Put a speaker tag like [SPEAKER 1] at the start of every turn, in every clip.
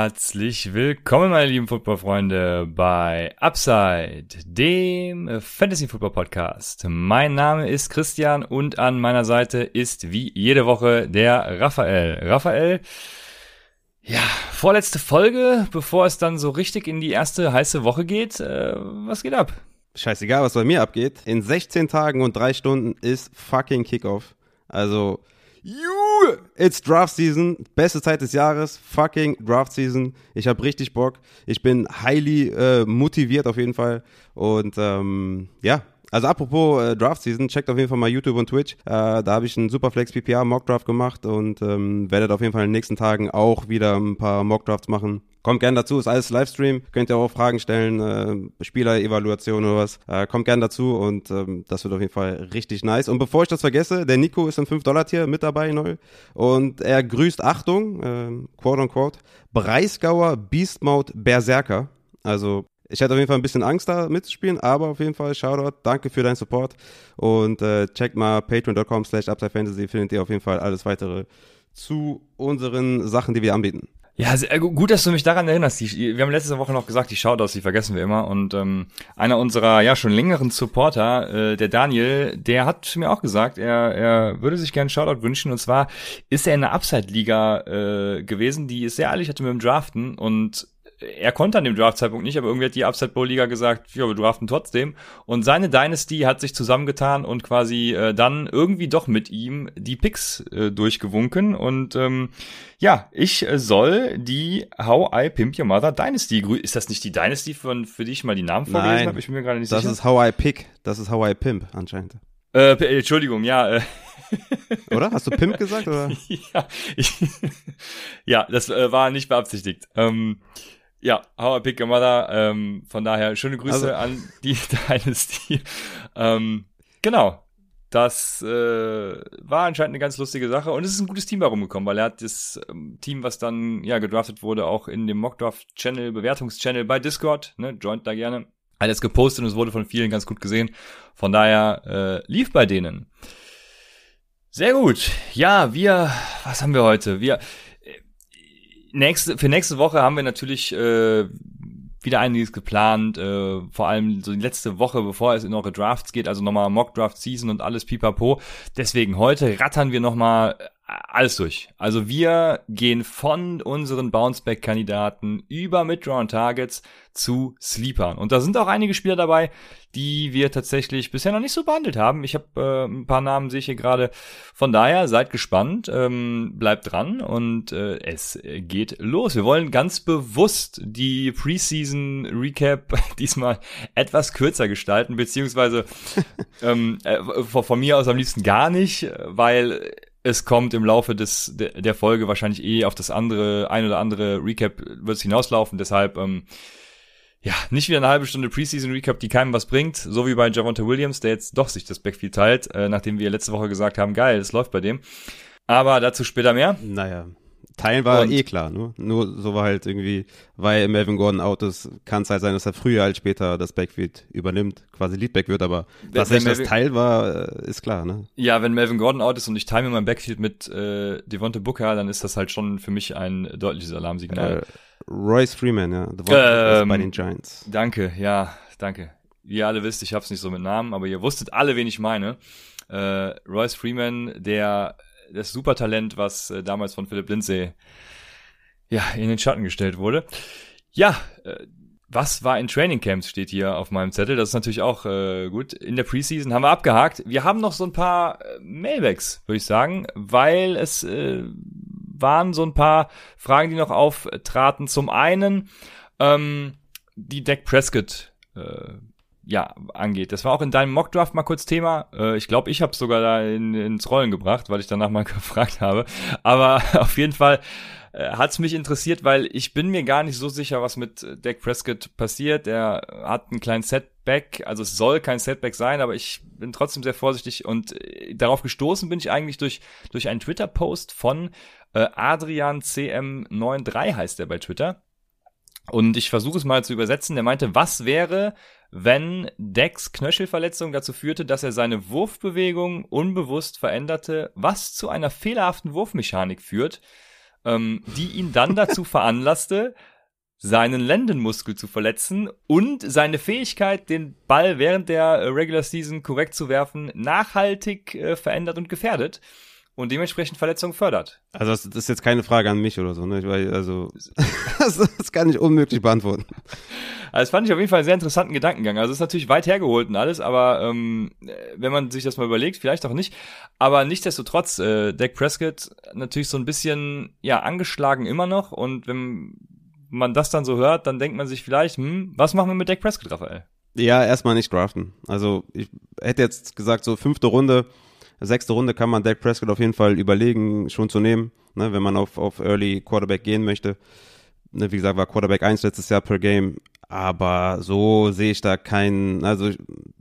[SPEAKER 1] Herzlich willkommen, meine lieben Footballfreunde, bei Upside, dem Fantasy Football Podcast. Mein Name ist Christian und an meiner Seite ist wie jede Woche der Raphael. Raphael, ja, vorletzte Folge, bevor es dann so richtig in die erste heiße Woche geht. Äh, was geht ab?
[SPEAKER 2] Scheißegal, was bei mir abgeht. In 16 Tagen und 3 Stunden ist fucking Kickoff. Also, You, it's Draft Season, beste Zeit des Jahres, fucking Draft Season. Ich habe richtig Bock. Ich bin highly äh, motiviert auf jeden Fall. Und ähm, ja, also apropos äh, Draft Season, checkt auf jeden Fall mal YouTube und Twitch. Äh, da habe ich einen Superflex PPA Mock Draft gemacht und ähm, werdet auf jeden Fall in den nächsten Tagen auch wieder ein paar Mock Drafts machen. Kommt gern dazu, ist alles Livestream. Könnt ihr auch Fragen stellen, äh, Spielerevaluation oder was. Äh, kommt gern dazu und ähm, das wird auf jeden Fall richtig nice. Und bevor ich das vergesse, der Nico ist im 5-Dollar-Tier mit dabei neu. Und er grüßt, Achtung, äh, quote unquote, Breisgauer Beast Mode Berserker. Also ich hätte auf jeden Fall ein bisschen Angst da mitzuspielen, aber auf jeden Fall Shoutout, danke für deinen Support und äh, checkt mal patreon.com slash upsidefantasy, findet ihr auf jeden Fall alles weitere zu unseren Sachen, die wir anbieten.
[SPEAKER 1] Ja, sehr gut, dass du mich daran erinnerst. Die, wir haben letzte Woche noch gesagt, die Shoutouts, die vergessen wir immer. Und ähm, einer unserer ja schon längeren Supporter, äh, der Daniel, der hat mir auch gesagt, er, er würde sich gerne Shoutout wünschen. Und zwar ist er in der Upside-Liga äh, gewesen, die ist sehr ehrlich hatte mit dem Draften und er konnte an dem Draft-Zeitpunkt nicht, aber irgendwie hat die Upside Bowl Liga gesagt, ja, wir draften trotzdem. Und seine Dynasty hat sich zusammengetan und quasi äh, dann irgendwie doch mit ihm die Picks äh, durchgewunken. Und ähm, ja, ich äh, soll die How I Pimp Your Mother Dynasty Ist das nicht die Dynasty, von, für die ich mal die Namen vorgelesen habe? Ich bin mir gerade nicht
[SPEAKER 2] das
[SPEAKER 1] sicher.
[SPEAKER 2] Das ist How I Pick. Das ist How I Pimp anscheinend.
[SPEAKER 1] Äh, Entschuldigung, ja. Äh.
[SPEAKER 2] oder? Hast du Pimp gesagt? Oder?
[SPEAKER 1] ja, ich, ja, das äh, war nicht beabsichtigt. Ähm, ja, How I Pick Your Mother. Ähm, von daher schöne Grüße also. an die Dynasty. ähm, genau. Das äh, war anscheinend eine ganz lustige Sache und es ist ein gutes Team herumgekommen, weil er hat das ähm, Team, was dann ja gedraftet wurde, auch in dem Mockdraft-Channel, Bewertungschannel bei Discord, ne, joint da gerne, hat es gepostet und es wurde von vielen ganz gut gesehen. Von daher äh, lief bei denen. Sehr gut. Ja, wir, was haben wir heute? Wir, nächste, für nächste Woche haben wir natürlich äh, wieder einiges geplant, äh, vor allem so die letzte Woche, bevor es in eure Drafts geht, also nochmal Mock Draft Season und alles pipapo. Deswegen heute rattern wir nochmal alles durch. Also wir gehen von unseren Bounceback-Kandidaten über Midround-Targets zu Sleepern. Und da sind auch einige Spieler dabei, die wir tatsächlich bisher noch nicht so behandelt haben. Ich habe äh, ein paar Namen sehe ich hier gerade. Von daher seid gespannt, ähm, bleibt dran und äh, es geht los. Wir wollen ganz bewusst die Preseason Recap diesmal etwas kürzer gestalten, beziehungsweise ähm, äh, von, von mir aus am liebsten gar nicht, weil es kommt im Laufe des der Folge wahrscheinlich eh auf das andere, ein oder andere Recap wird es hinauslaufen. Deshalb, ähm, ja, nicht wieder eine halbe Stunde Preseason Recap, die keinem was bringt, so wie bei Javonte Williams, der jetzt doch sich das Backfield teilt, äh, nachdem wir letzte Woche gesagt haben, geil, es läuft bei dem. Aber dazu später mehr.
[SPEAKER 2] Naja, Teilen war und, eh klar, ne? Nur so war halt irgendwie, weil Melvin Gordon out ist, kann es halt sein, dass er früher als später das Backfield übernimmt, quasi Leadback wird, aber dass wenn das Teil war, äh, ist klar, ne?
[SPEAKER 1] Ja, wenn Melvin Gordon out ist und ich teile mir mein Backfield mit äh, Devonte Booker, dann ist das halt schon für mich ein deutliches Alarmsignal.
[SPEAKER 2] Äh, Royce Freeman, ja, Devonte ähm, bei den Giants.
[SPEAKER 1] Danke, ja, danke. Wie ihr alle wisst, ich hab's nicht so mit Namen, aber ihr wusstet alle, wen ich meine. Äh, Royce Freeman, der das Supertalent, was äh, damals von Philipp Lindsay ja, in den Schatten gestellt wurde. Ja, äh, was war in Training Camps steht hier auf meinem Zettel. Das ist natürlich auch äh, gut. In der Preseason haben wir abgehakt. Wir haben noch so ein paar äh, Mailbacks, würde ich sagen, weil es äh, waren so ein paar Fragen, die noch auftraten. Zum einen ähm, die Dak Prescott äh, ja, angeht. Das war auch in deinem Mockdraft mal kurz Thema. Äh, ich glaube, ich habe sogar da in, ins Rollen gebracht, weil ich danach mal gefragt habe. Aber auf jeden Fall äh, hat's mich interessiert, weil ich bin mir gar nicht so sicher, was mit Dak Prescott passiert. Er hat einen kleinen Setback, also es soll kein Setback sein, aber ich bin trotzdem sehr vorsichtig und äh, darauf gestoßen bin ich eigentlich durch durch einen Twitter-Post von äh, Adrian CM93 heißt er bei Twitter. Und ich versuche es mal zu übersetzen. Der meinte, was wäre, wenn Decks Knöchelverletzung dazu führte, dass er seine Wurfbewegung unbewusst veränderte, was zu einer fehlerhaften Wurfmechanik führt, ähm, die ihn dann dazu veranlasste, seinen Lendenmuskel zu verletzen und seine Fähigkeit, den Ball während der Regular Season korrekt zu werfen, nachhaltig äh, verändert und gefährdet und dementsprechend Verletzungen fördert.
[SPEAKER 2] Also das, ist jetzt keine Frage an mich oder so, ne? Weil, also das, das kann ich unmöglich beantworten.
[SPEAKER 1] Also das fand ich auf jeden Fall einen sehr interessanten Gedankengang. Also es ist natürlich weit hergeholt und alles, aber ähm, wenn man sich das mal überlegt, vielleicht auch nicht. Aber nichtsdestotrotz, äh, Dak Prescott natürlich so ein bisschen ja angeschlagen immer noch und wenn man das dann so hört, dann denkt man sich vielleicht, hm, was machen wir mit Dak Prescott, Raphael?
[SPEAKER 2] Ja, erstmal nicht draften. Also ich hätte jetzt gesagt, so fünfte Runde sechste Runde kann man Dak Prescott auf jeden Fall überlegen, schon zu nehmen, ne, wenn man auf, auf Early Quarterback gehen möchte. Ne, wie gesagt, war Quarterback 1 letztes Jahr per Game, aber so sehe ich da keinen, also,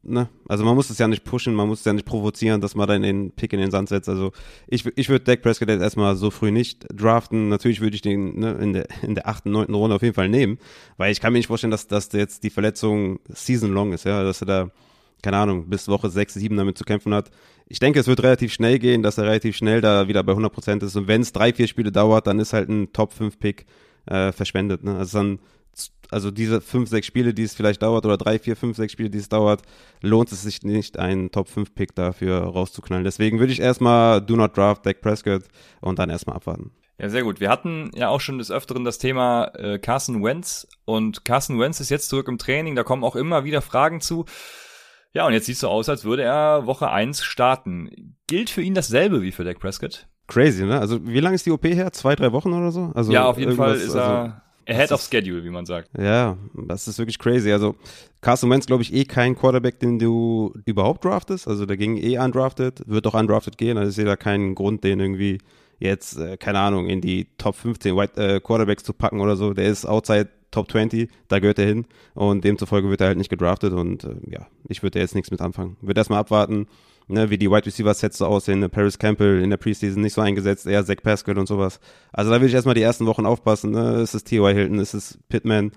[SPEAKER 2] ne, also man muss es ja nicht pushen, man muss es ja nicht provozieren, dass man dann den Pick in den Sand setzt. Also ich, ich würde Dak Prescott jetzt erstmal so früh nicht draften. Natürlich würde ich den ne, in der in der achten, neunten Runde auf jeden Fall nehmen, weil ich kann mir nicht vorstellen, dass, dass jetzt die Verletzung season long ist, ja, dass er da keine Ahnung, bis Woche 6, 7 damit zu kämpfen hat. Ich denke, es wird relativ schnell gehen, dass er relativ schnell da wieder bei 100% ist. Und wenn es drei, vier Spiele dauert, dann ist halt ein Top-5-Pick äh, verschwendet. Ne? Also dann, also diese fünf, sechs Spiele, die es vielleicht dauert, oder drei, vier, fünf, sechs Spiele, die es dauert, lohnt es sich nicht, einen Top-5-Pick dafür rauszuknallen. Deswegen würde ich erstmal Do Not Draft Dak Prescott und dann erstmal abwarten.
[SPEAKER 1] Ja, sehr gut. Wir hatten ja auch schon des Öfteren das Thema äh, Carson Wentz und Carson Wentz ist jetzt zurück im Training. Da kommen auch immer wieder Fragen zu. Ja, und jetzt sieht es so aus, als würde er Woche 1 starten. Gilt für ihn dasselbe wie für Dak Prescott?
[SPEAKER 2] Crazy, ne? Also wie lange ist die OP her? Zwei, drei Wochen oder so? Also
[SPEAKER 1] ja, auf jeden Fall ist er also, ahead of schedule, wie man sagt.
[SPEAKER 2] Ja, das ist wirklich crazy. Also Carson Wentz, glaube ich, eh kein Quarterback, den du überhaupt draftest. Also der ging eh undrafted, wird auch undrafted gehen. Also ich sehe da keinen Grund, den irgendwie jetzt, äh, keine Ahnung, in die Top 15 White, äh, Quarterbacks zu packen oder so. Der ist outside Top 20, da gehört er hin und demzufolge wird er halt nicht gedraftet und äh, ja, ich würde jetzt nichts mit anfangen. Würde erstmal abwarten, ne, wie die Wide Receiver Sets so aussehen. Paris Campbell in der Preseason nicht so eingesetzt, eher Zach Pascal und sowas. Also da will ich erstmal die ersten Wochen aufpassen. Ne? Ist es T.Y. Hilton, ist es Pittman?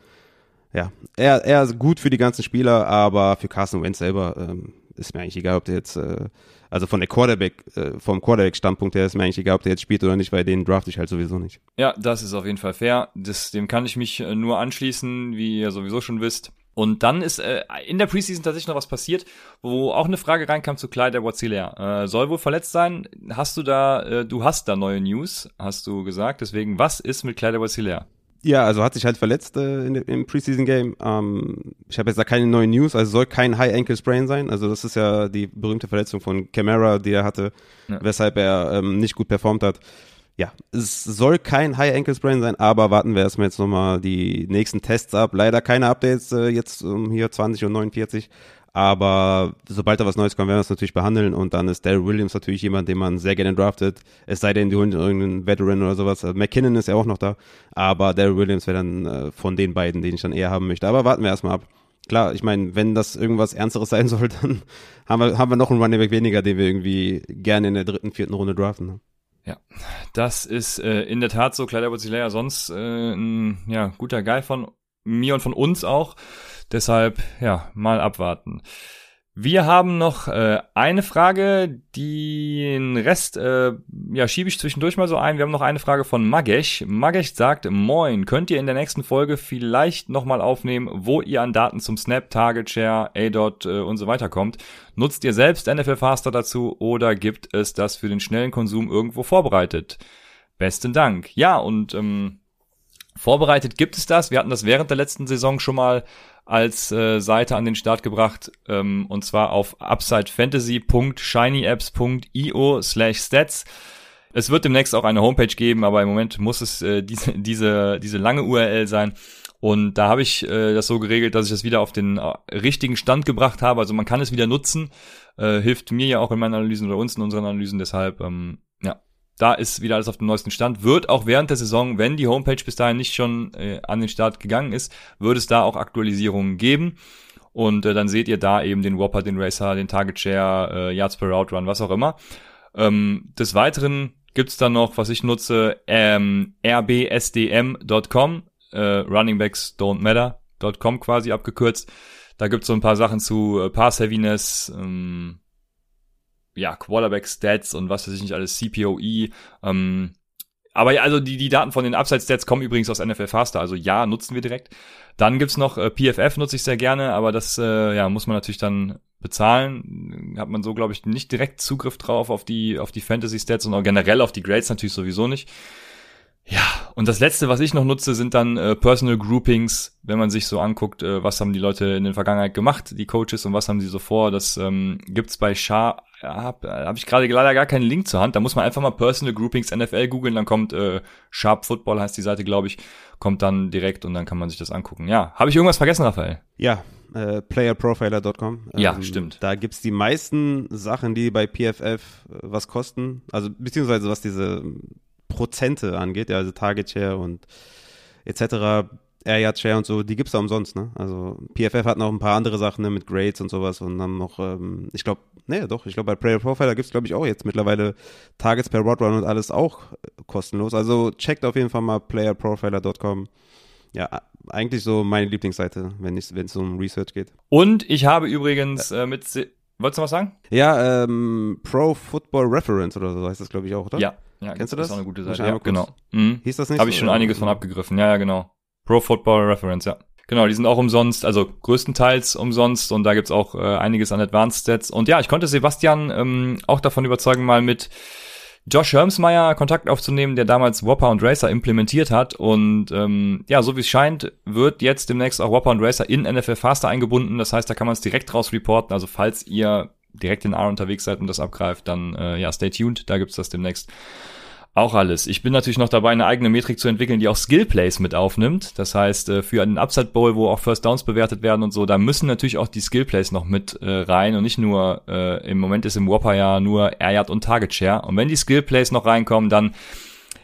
[SPEAKER 2] Ja, er, er ist gut für die ganzen Spieler, aber für Carson Wentz selber ähm, ist mir eigentlich egal, ob der jetzt äh, also von der Quarterback, äh, vom Quarterback-Standpunkt her ist mir eigentlich egal, ob der jetzt spielt oder nicht, weil den draft ich halt sowieso nicht.
[SPEAKER 1] Ja, das ist auf jeden Fall fair. Das, dem kann ich mich äh, nur anschließen, wie ihr sowieso schon wisst. Und dann ist äh, in der Preseason tatsächlich noch was passiert, wo auch eine Frage reinkam zu Clyde Wazilea. Äh, soll wohl verletzt sein. Hast du da, äh, du hast da neue News, hast du gesagt. Deswegen, was ist mit Clyde Wazilea?
[SPEAKER 2] Ja, also hat sich halt verletzt äh, in, im Preseason Game. Ähm, ich habe jetzt da keine neuen News, also soll kein High Ankle Sprain sein. Also das ist ja die berühmte Verletzung von Camara, die er hatte, ja. weshalb er ähm, nicht gut performt hat. Ja, es soll kein High Ankle Sprain sein, aber warten wir erstmal jetzt nochmal die nächsten Tests ab. Leider keine Updates äh, jetzt um hier 20 und 49. Aber sobald da was Neues kommt, werden wir es natürlich behandeln. Und dann ist Daryl Williams natürlich jemand, den man sehr gerne draftet. Es sei denn, die holen irgendeinen Veteran oder sowas. Also McKinnon ist ja auch noch da. Aber Daryl Williams wäre dann äh, von den beiden, den ich dann eher haben möchte. Aber warten wir erstmal ab. Klar, ich meine, wenn das irgendwas Ernsteres sein soll, dann haben wir, haben wir noch einen Running Back weniger, den wir irgendwie gerne in der dritten, vierten Runde draften. Ne?
[SPEAKER 1] Ja, das ist äh, in der Tat so. Kleider ja sonst äh, ein ja, guter Guy von mir und von uns auch. Deshalb, ja, mal abwarten. Wir haben noch äh, eine Frage, den Rest äh, ja, schiebe ich zwischendurch mal so ein. Wir haben noch eine Frage von Magesh. Magesh sagt, moin, könnt ihr in der nächsten Folge vielleicht nochmal aufnehmen, wo ihr an Daten zum Snap, Target Share, A-Dot äh, und so weiter kommt? Nutzt ihr selbst NFL Faster dazu oder gibt es das für den schnellen Konsum irgendwo vorbereitet? Besten Dank. Ja, und ähm, vorbereitet gibt es das. Wir hatten das während der letzten Saison schon mal als äh, Seite an den Start gebracht ähm, und zwar auf upsidefantasy.shinyapps.io slash stats. Es wird demnächst auch eine Homepage geben, aber im Moment muss es äh, diese, diese, diese lange URL sein. Und da habe ich äh, das so geregelt, dass ich das wieder auf den äh, richtigen Stand gebracht habe. Also man kann es wieder nutzen. Äh, hilft mir ja auch in meinen Analysen oder uns in unseren Analysen. Deshalb, ähm, da ist wieder alles auf dem neuesten Stand. Wird auch während der Saison, wenn die Homepage bis dahin nicht schon äh, an den Start gegangen ist, wird es da auch Aktualisierungen geben. Und äh, dann seht ihr da eben den Whopper, den Racer, den Target Share, äh, Yards per Route Run, was auch immer. Ähm, des Weiteren gibt's dann noch, was ich nutze, ähm, rbsdm.com, äh, Runningbacks Don't Matter.com quasi abgekürzt. Da gibt's so ein paar Sachen zu äh, Pass Heaviness, ähm, ja, Quarterback Stats und was weiß ich nicht alles, CPOE, ähm, aber ja, also die, die Daten von den Upside-Stats kommen übrigens aus NFL Faster, also ja, nutzen wir direkt. Dann gibt's noch äh, PFF, nutze ich sehr gerne, aber das äh, ja, muss man natürlich dann bezahlen. Hat man so, glaube ich, nicht direkt Zugriff drauf auf die, auf die Fantasy-Stats und auch generell auf die Grades natürlich sowieso nicht. Ja, und das letzte, was ich noch nutze, sind dann äh, Personal Groupings, wenn man sich so anguckt, äh, was haben die Leute in der Vergangenheit gemacht, die Coaches und was haben sie so vor. Das ähm, gibt's bei Sharp, ja, habe hab ich gerade leider gar keinen Link zur Hand. Da muss man einfach mal Personal Groupings NFL googeln, dann kommt äh, Sharp Football heißt die Seite, glaube ich, kommt dann direkt und dann kann man sich das angucken. Ja, habe ich irgendwas vergessen, Raphael?
[SPEAKER 2] Ja, äh, playerprofiler.com.
[SPEAKER 1] Ja, ähm, stimmt.
[SPEAKER 2] Da gibt's die meisten Sachen, die bei PFF äh, was kosten, also beziehungsweise was diese Prozente angeht, ja, also Target Share und etc. Air Yard Share und so, die gibt's da umsonst, ne? Also PFF hat noch ein paar andere Sachen ne, mit Grades und sowas und dann noch, ähm, ich glaube, nee, doch, ich glaube bei Player Profiler gibt's glaube ich auch jetzt mittlerweile Targets per Road Run und alles auch kostenlos. Also checkt auf jeden Fall mal playerprofiler.com. Ja, eigentlich so meine Lieblingsseite, wenn es es um Research geht.
[SPEAKER 1] Und ich habe übrigens äh, mit Wolltest du was sagen?
[SPEAKER 2] Ja, ähm, Pro Football Reference oder so heißt das, glaube ich, auch, oder?
[SPEAKER 1] Ja,
[SPEAKER 2] ja, Kennst du das?
[SPEAKER 1] Das ist auch eine gute Seite. Ja, genau.
[SPEAKER 2] Mhm. Hieß das nicht?
[SPEAKER 1] Habe ich schon einiges von abgegriffen. Ja, ja, genau. Pro Football Reference, ja. Genau, die sind auch umsonst, also größtenteils umsonst und da gibt's auch äh, einiges an Advanced Stats. Und ja, ich konnte Sebastian ähm, auch davon überzeugen, mal mit Josh Hermsmeyer Kontakt aufzunehmen, der damals Whopper und Racer implementiert hat. Und ähm, ja, so wie es scheint, wird jetzt demnächst auch Whopper und Racer in NFL Faster eingebunden. Das heißt, da kann man es direkt raus reporten. Also falls ihr direkt in R unterwegs seid und das abgreift, dann äh, ja, stay tuned, da gibt's das demnächst auch alles. Ich bin natürlich noch dabei, eine eigene Metrik zu entwickeln, die auch Skill Plays mit aufnimmt. Das heißt, äh, für einen Upside Bowl, wo auch First Downs bewertet werden und so, da müssen natürlich auch die Skill Plays noch mit äh, rein und nicht nur, äh, im Moment ist im Whopper ja nur Air Yard und Target Share. Und wenn die Skill Plays noch reinkommen, dann,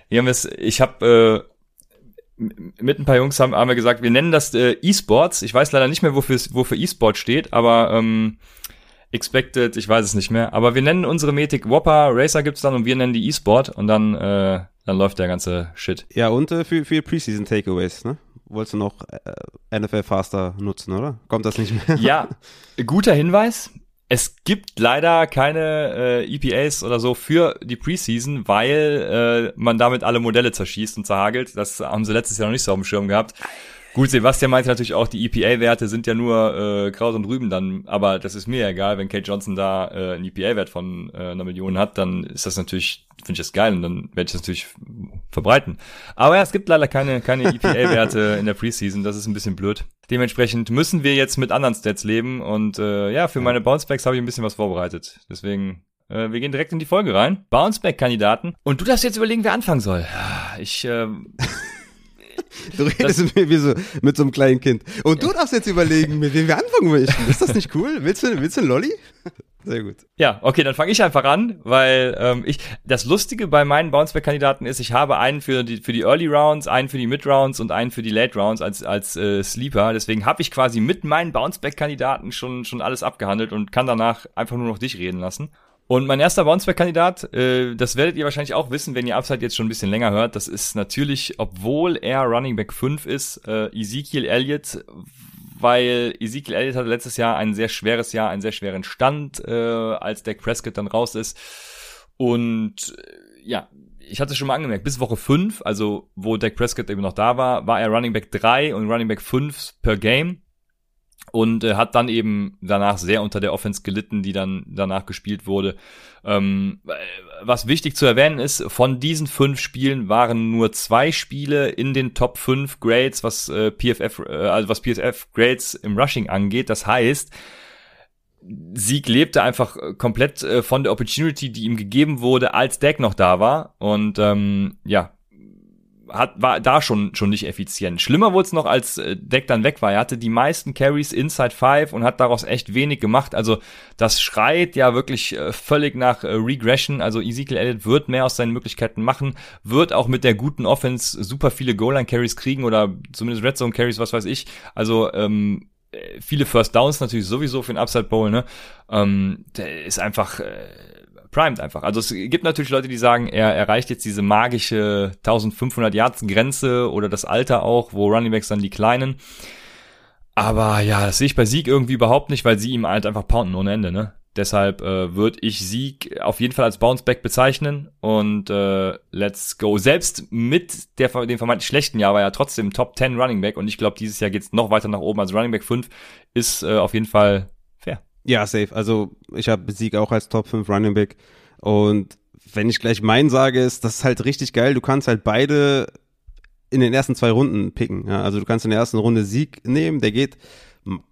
[SPEAKER 1] ich habe äh, mit ein paar Jungs haben, haben wir gesagt, wir nennen das äh, E-Sports. Ich weiß leider nicht mehr, wofür wofür E-Sport steht, aber ähm, Expected, ich weiß es nicht mehr. Aber wir nennen unsere Metik Whopper, Racer gibt's dann und wir nennen die E-Sport und dann, äh, dann läuft der ganze Shit.
[SPEAKER 2] Ja, und äh, für, für Preseason Takeaways, ne? Wolltest du noch äh, NFL Faster nutzen, oder? Kommt das nicht mehr?
[SPEAKER 1] Ja, guter Hinweis. Es gibt leider keine äh, EPAs oder so für die Preseason, weil äh, man damit alle Modelle zerschießt und zerhagelt. Das haben sie letztes Jahr noch nicht so auf dem Schirm gehabt. Gut, Sebastian meinte natürlich auch, die EPA-Werte sind ja nur äh, Kraut und Rüben dann, aber das ist mir egal, wenn Kate Johnson da äh, einen EPA-Wert von äh, einer Million hat, dann ist das natürlich, finde ich das geil und dann werde ich das natürlich verbreiten. Aber ja, es gibt leider keine, keine EPA-Werte in der Preseason, das ist ein bisschen blöd. Dementsprechend müssen wir jetzt mit anderen Stats leben und äh, ja, für meine Bouncebacks habe ich ein bisschen was vorbereitet. Deswegen äh, wir gehen direkt in die Folge rein. Bounceback-Kandidaten. Und du darfst jetzt überlegen, wer anfangen soll. Ich äh,
[SPEAKER 2] Du redest mit, wie so, mit so einem kleinen Kind. Und du darfst jetzt überlegen, mit wem wir anfangen möchten. Ist das nicht cool? Willst du, willst du einen Lolli? Sehr gut.
[SPEAKER 1] Ja, okay, dann fange ich einfach an, weil ähm, ich das Lustige bei meinen Bounceback-Kandidaten ist, ich habe einen für die für die Early Rounds, einen für die Mid Rounds und einen für die Late Rounds als als äh, Sleeper. Deswegen habe ich quasi mit meinen Bounceback-Kandidaten schon schon alles abgehandelt und kann danach einfach nur noch dich reden lassen. Und mein erster Bounceback-Kandidat, äh, das werdet ihr wahrscheinlich auch wissen, wenn ihr Upside jetzt schon ein bisschen länger hört, das ist natürlich, obwohl er Running Back 5 ist, äh, Ezekiel Elliott, weil Ezekiel Elliott hatte letztes Jahr ein sehr schweres Jahr, einen sehr schweren Stand, äh, als Dak Prescott dann raus ist. Und äh, ja, ich hatte schon mal angemerkt, bis Woche 5, also wo Dak Prescott eben noch da war, war er Running Back 3 und Running Back 5 per Game und äh, hat dann eben danach sehr unter der Offense gelitten, die dann danach gespielt wurde. Ähm, was wichtig zu erwähnen ist, von diesen fünf Spielen waren nur zwei Spiele in den Top 5 Grades, was äh, PFF, äh, also was PFF Grades im Rushing angeht. Das heißt, Sieg lebte einfach komplett äh, von der Opportunity, die ihm gegeben wurde, als Deck noch da war. Und ähm, ja, hat, war da schon, schon nicht effizient. Schlimmer wurde es noch, als äh, Deck dann weg war. Er hatte die meisten Carries inside five und hat daraus echt wenig gemacht. Also das schreit ja wirklich äh, völlig nach äh, Regression. Also Ezekiel Elliott wird mehr aus seinen Möglichkeiten machen, wird auch mit der guten Offense super viele Goal-Line-Carries kriegen oder zumindest Red Zone-Carries, was weiß ich. Also ähm, viele First Downs natürlich sowieso für den Upside Bowl, ne? Ähm, der ist einfach äh, primed einfach. Also es gibt natürlich Leute, die sagen, er erreicht jetzt diese magische 1500 Yards Grenze oder das Alter auch, wo Running Backs dann die kleinen. Aber ja, das sehe ich bei Sieg irgendwie überhaupt nicht, weil sie ihm halt einfach pounden ohne Ende, ne? Deshalb äh, würde ich Sieg auf jeden Fall als Bounceback bezeichnen und äh, let's go. Selbst mit der, dem vermeintlich schlechten Jahr war er trotzdem Top 10 Running Back und ich glaube, dieses Jahr geht's noch weiter nach oben. Also Running Back 5 ist äh, auf jeden Fall.
[SPEAKER 2] Ja, safe. Also ich habe Sieg auch als Top 5 Running Back und wenn ich gleich meinen sage, ist das halt richtig geil. Du kannst halt beide in den ersten zwei Runden picken. Ja? Also du kannst in der ersten Runde Sieg nehmen, der geht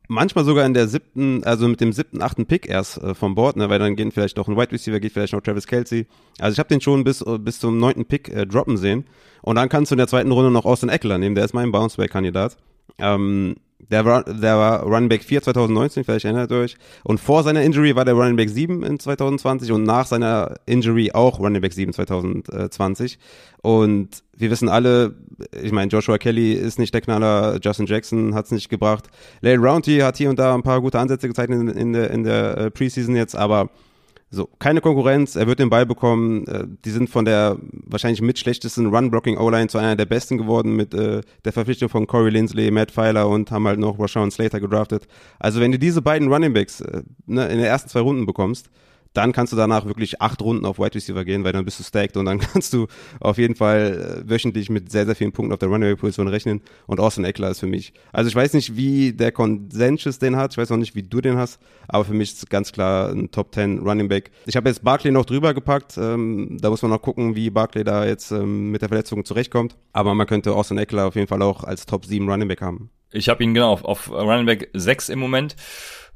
[SPEAKER 2] manchmal sogar in der siebten, also mit dem siebten, achten Pick erst äh, vom Board, ne, weil dann gehen vielleicht noch ein Wide Receiver, geht vielleicht noch Travis Kelsey. Also ich habe den schon bis bis zum neunten Pick äh, droppen sehen. Und dann kannst du in der zweiten Runde noch Austin Eckler nehmen, der ist mein Bounceback-Kandidat. Ähm, der war, der war Running Back 4 2019, vielleicht erinnert ihr euch. Und vor seiner Injury war der Running Back 7 in 2020 und nach seiner Injury auch Running Back 7 2020. Und wir wissen alle, ich meine, Joshua Kelly ist nicht der Knaller, Justin Jackson hat es nicht gebracht. Larry Rounty hat hier und da ein paar gute Ansätze gezeigt in, in der, in der äh, Preseason jetzt, aber so, keine Konkurrenz, er wird den Ball bekommen. Äh, die sind von der wahrscheinlich mit schlechtesten Run-Blocking-O-Line zu einer der besten geworden mit äh, der Verpflichtung von Corey Lindsley, Matt Pfeiler und haben halt noch Rashawn Slater gedraftet. Also wenn du diese beiden Running Backs äh, ne, in den ersten zwei Runden bekommst, dann kannst du danach wirklich acht Runden auf Wide Receiver gehen, weil dann bist du stacked und dann kannst du auf jeden Fall äh, wöchentlich mit sehr, sehr vielen Punkten auf der Runaway-Position rechnen und Austin Eckler ist für mich. Also ich weiß nicht, wie der Consensus den hat, ich weiß auch nicht, wie du den hast, aber für mich ist ganz klar ein Top 10 Running Back. Ich habe jetzt Barkley noch drüber gepackt, ähm, da muss man noch gucken, wie Barkley da jetzt ähm, mit der Verletzung zurechtkommt, aber man könnte Austin Eckler auf jeden Fall auch als Top 7 Running Back haben.
[SPEAKER 1] Ich habe ihn genau auf, auf Running Back 6 im Moment.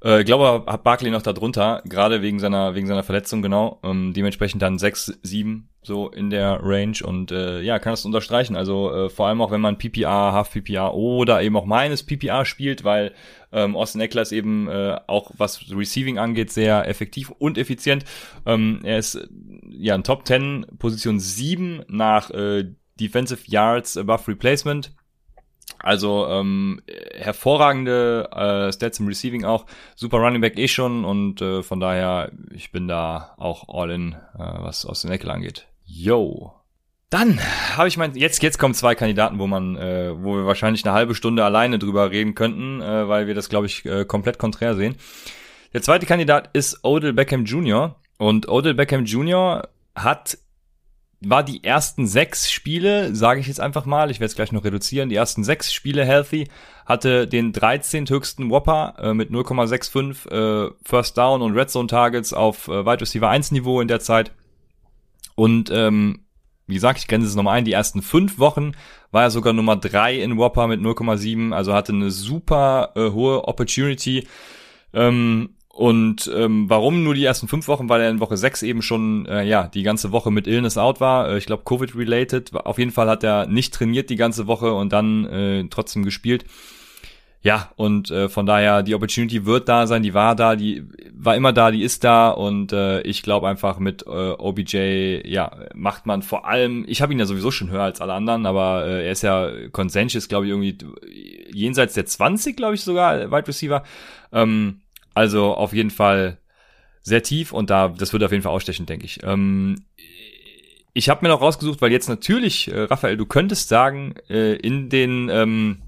[SPEAKER 1] Äh, ich glaube, hat Barkley noch da drunter, gerade wegen seiner, wegen seiner Verletzung, genau. Ähm, dementsprechend dann 6, 7 so in der Range und äh, ja, kann das unterstreichen. Also äh, vor allem auch, wenn man PPR, Half PPR oder eben auch meines PPR spielt, weil ähm, Austin Eckler ist eben äh, auch, was Receiving angeht, sehr effektiv und effizient. Ähm, er ist ja in Top 10, Position 7 nach äh, Defensive Yards above Replacement also ähm, hervorragende äh, Stats im Receiving auch, super Running Back eh schon und äh, von daher, ich bin da auch all in, äh, was aus den Eckel angeht. Yo. Dann habe ich mein, jetzt jetzt kommen zwei Kandidaten, wo man, äh, wo wir wahrscheinlich eine halbe Stunde alleine drüber reden könnten, äh, weil wir das glaube ich äh, komplett konträr sehen. Der zweite Kandidat ist Odell Beckham Jr. und Odell Beckham Jr. hat war die ersten sechs Spiele, sage ich jetzt einfach mal, ich werde es gleich noch reduzieren, die ersten sechs Spiele healthy, hatte den 13. höchsten Whopper äh, mit 0,65 äh, First Down und Red Zone Targets auf äh, Wide Receiver 1 Niveau in der Zeit. Und ähm, wie gesagt, ich grenze es nochmal ein, die ersten fünf Wochen war er sogar Nummer drei in Whopper mit 0,7, also hatte eine super äh, hohe Opportunity. Ähm, und ähm, warum nur die ersten fünf Wochen? Weil er in Woche sechs eben schon äh, ja die ganze Woche mit Illness out war. Äh, ich glaube Covid-related. Auf jeden Fall hat er nicht trainiert die ganze Woche und dann äh, trotzdem gespielt. Ja, und äh, von daher, die Opportunity wird da sein, die war da, die war immer da, die ist da und äh, ich glaube einfach mit äh, OBJ, ja, macht man vor allem, ich habe ihn ja sowieso schon höher als alle anderen, aber äh, er ist ja Consensus, glaube ich, irgendwie jenseits der 20, glaube ich sogar, Wide Receiver. Ähm, also auf jeden Fall sehr tief und da, das wird auf jeden Fall ausstechen, denke ich. Ähm, ich habe mir noch rausgesucht, weil jetzt natürlich, äh, Raphael, du könntest sagen, äh, in den, ähm,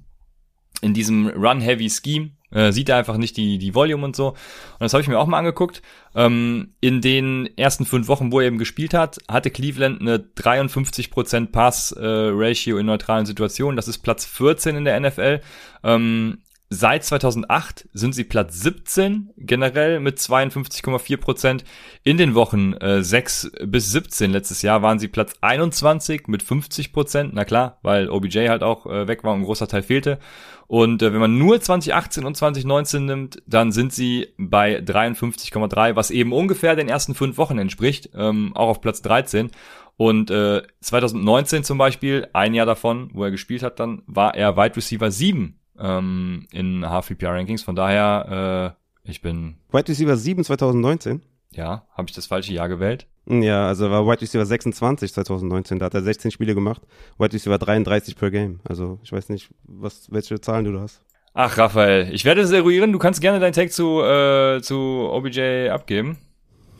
[SPEAKER 1] in diesem Run-Heavy-Scheme äh, sieht er einfach nicht die, die Volume und so. Und das habe ich mir auch mal angeguckt. Ähm, in den ersten fünf Wochen, wo er eben gespielt hat, hatte Cleveland eine 53% Pass-Ratio äh, in neutralen Situationen. Das ist Platz 14 in der NFL. Ähm, Seit 2008 sind sie Platz 17 generell mit 52,4 Prozent. In den Wochen äh, 6 bis 17 letztes Jahr waren sie Platz 21 mit 50 Prozent. Na klar, weil OBJ halt auch äh, weg war und ein großer Teil fehlte. Und äh, wenn man nur 2018 und 2019 nimmt, dann sind sie bei 53,3, was eben ungefähr den ersten fünf Wochen entspricht, ähm, auch auf Platz 13. Und äh, 2019 zum Beispiel, ein Jahr davon, wo er gespielt hat, dann war er Wide Receiver 7 ähm, in HVPR-Rankings. Von daher, äh, ich bin...
[SPEAKER 2] Wide Receiver 7 2019?
[SPEAKER 1] Ja, habe ich das falsche Jahr gewählt?
[SPEAKER 2] Ja, also war Wide Receiver 26 2019, da hat er 16 Spiele gemacht, Wide Receiver 33 per Game. Also ich weiß nicht, was, welche Zahlen du da hast.
[SPEAKER 1] Ach, Raphael, ich werde es eruieren. Du kannst gerne dein Take zu, äh, zu OBJ abgeben.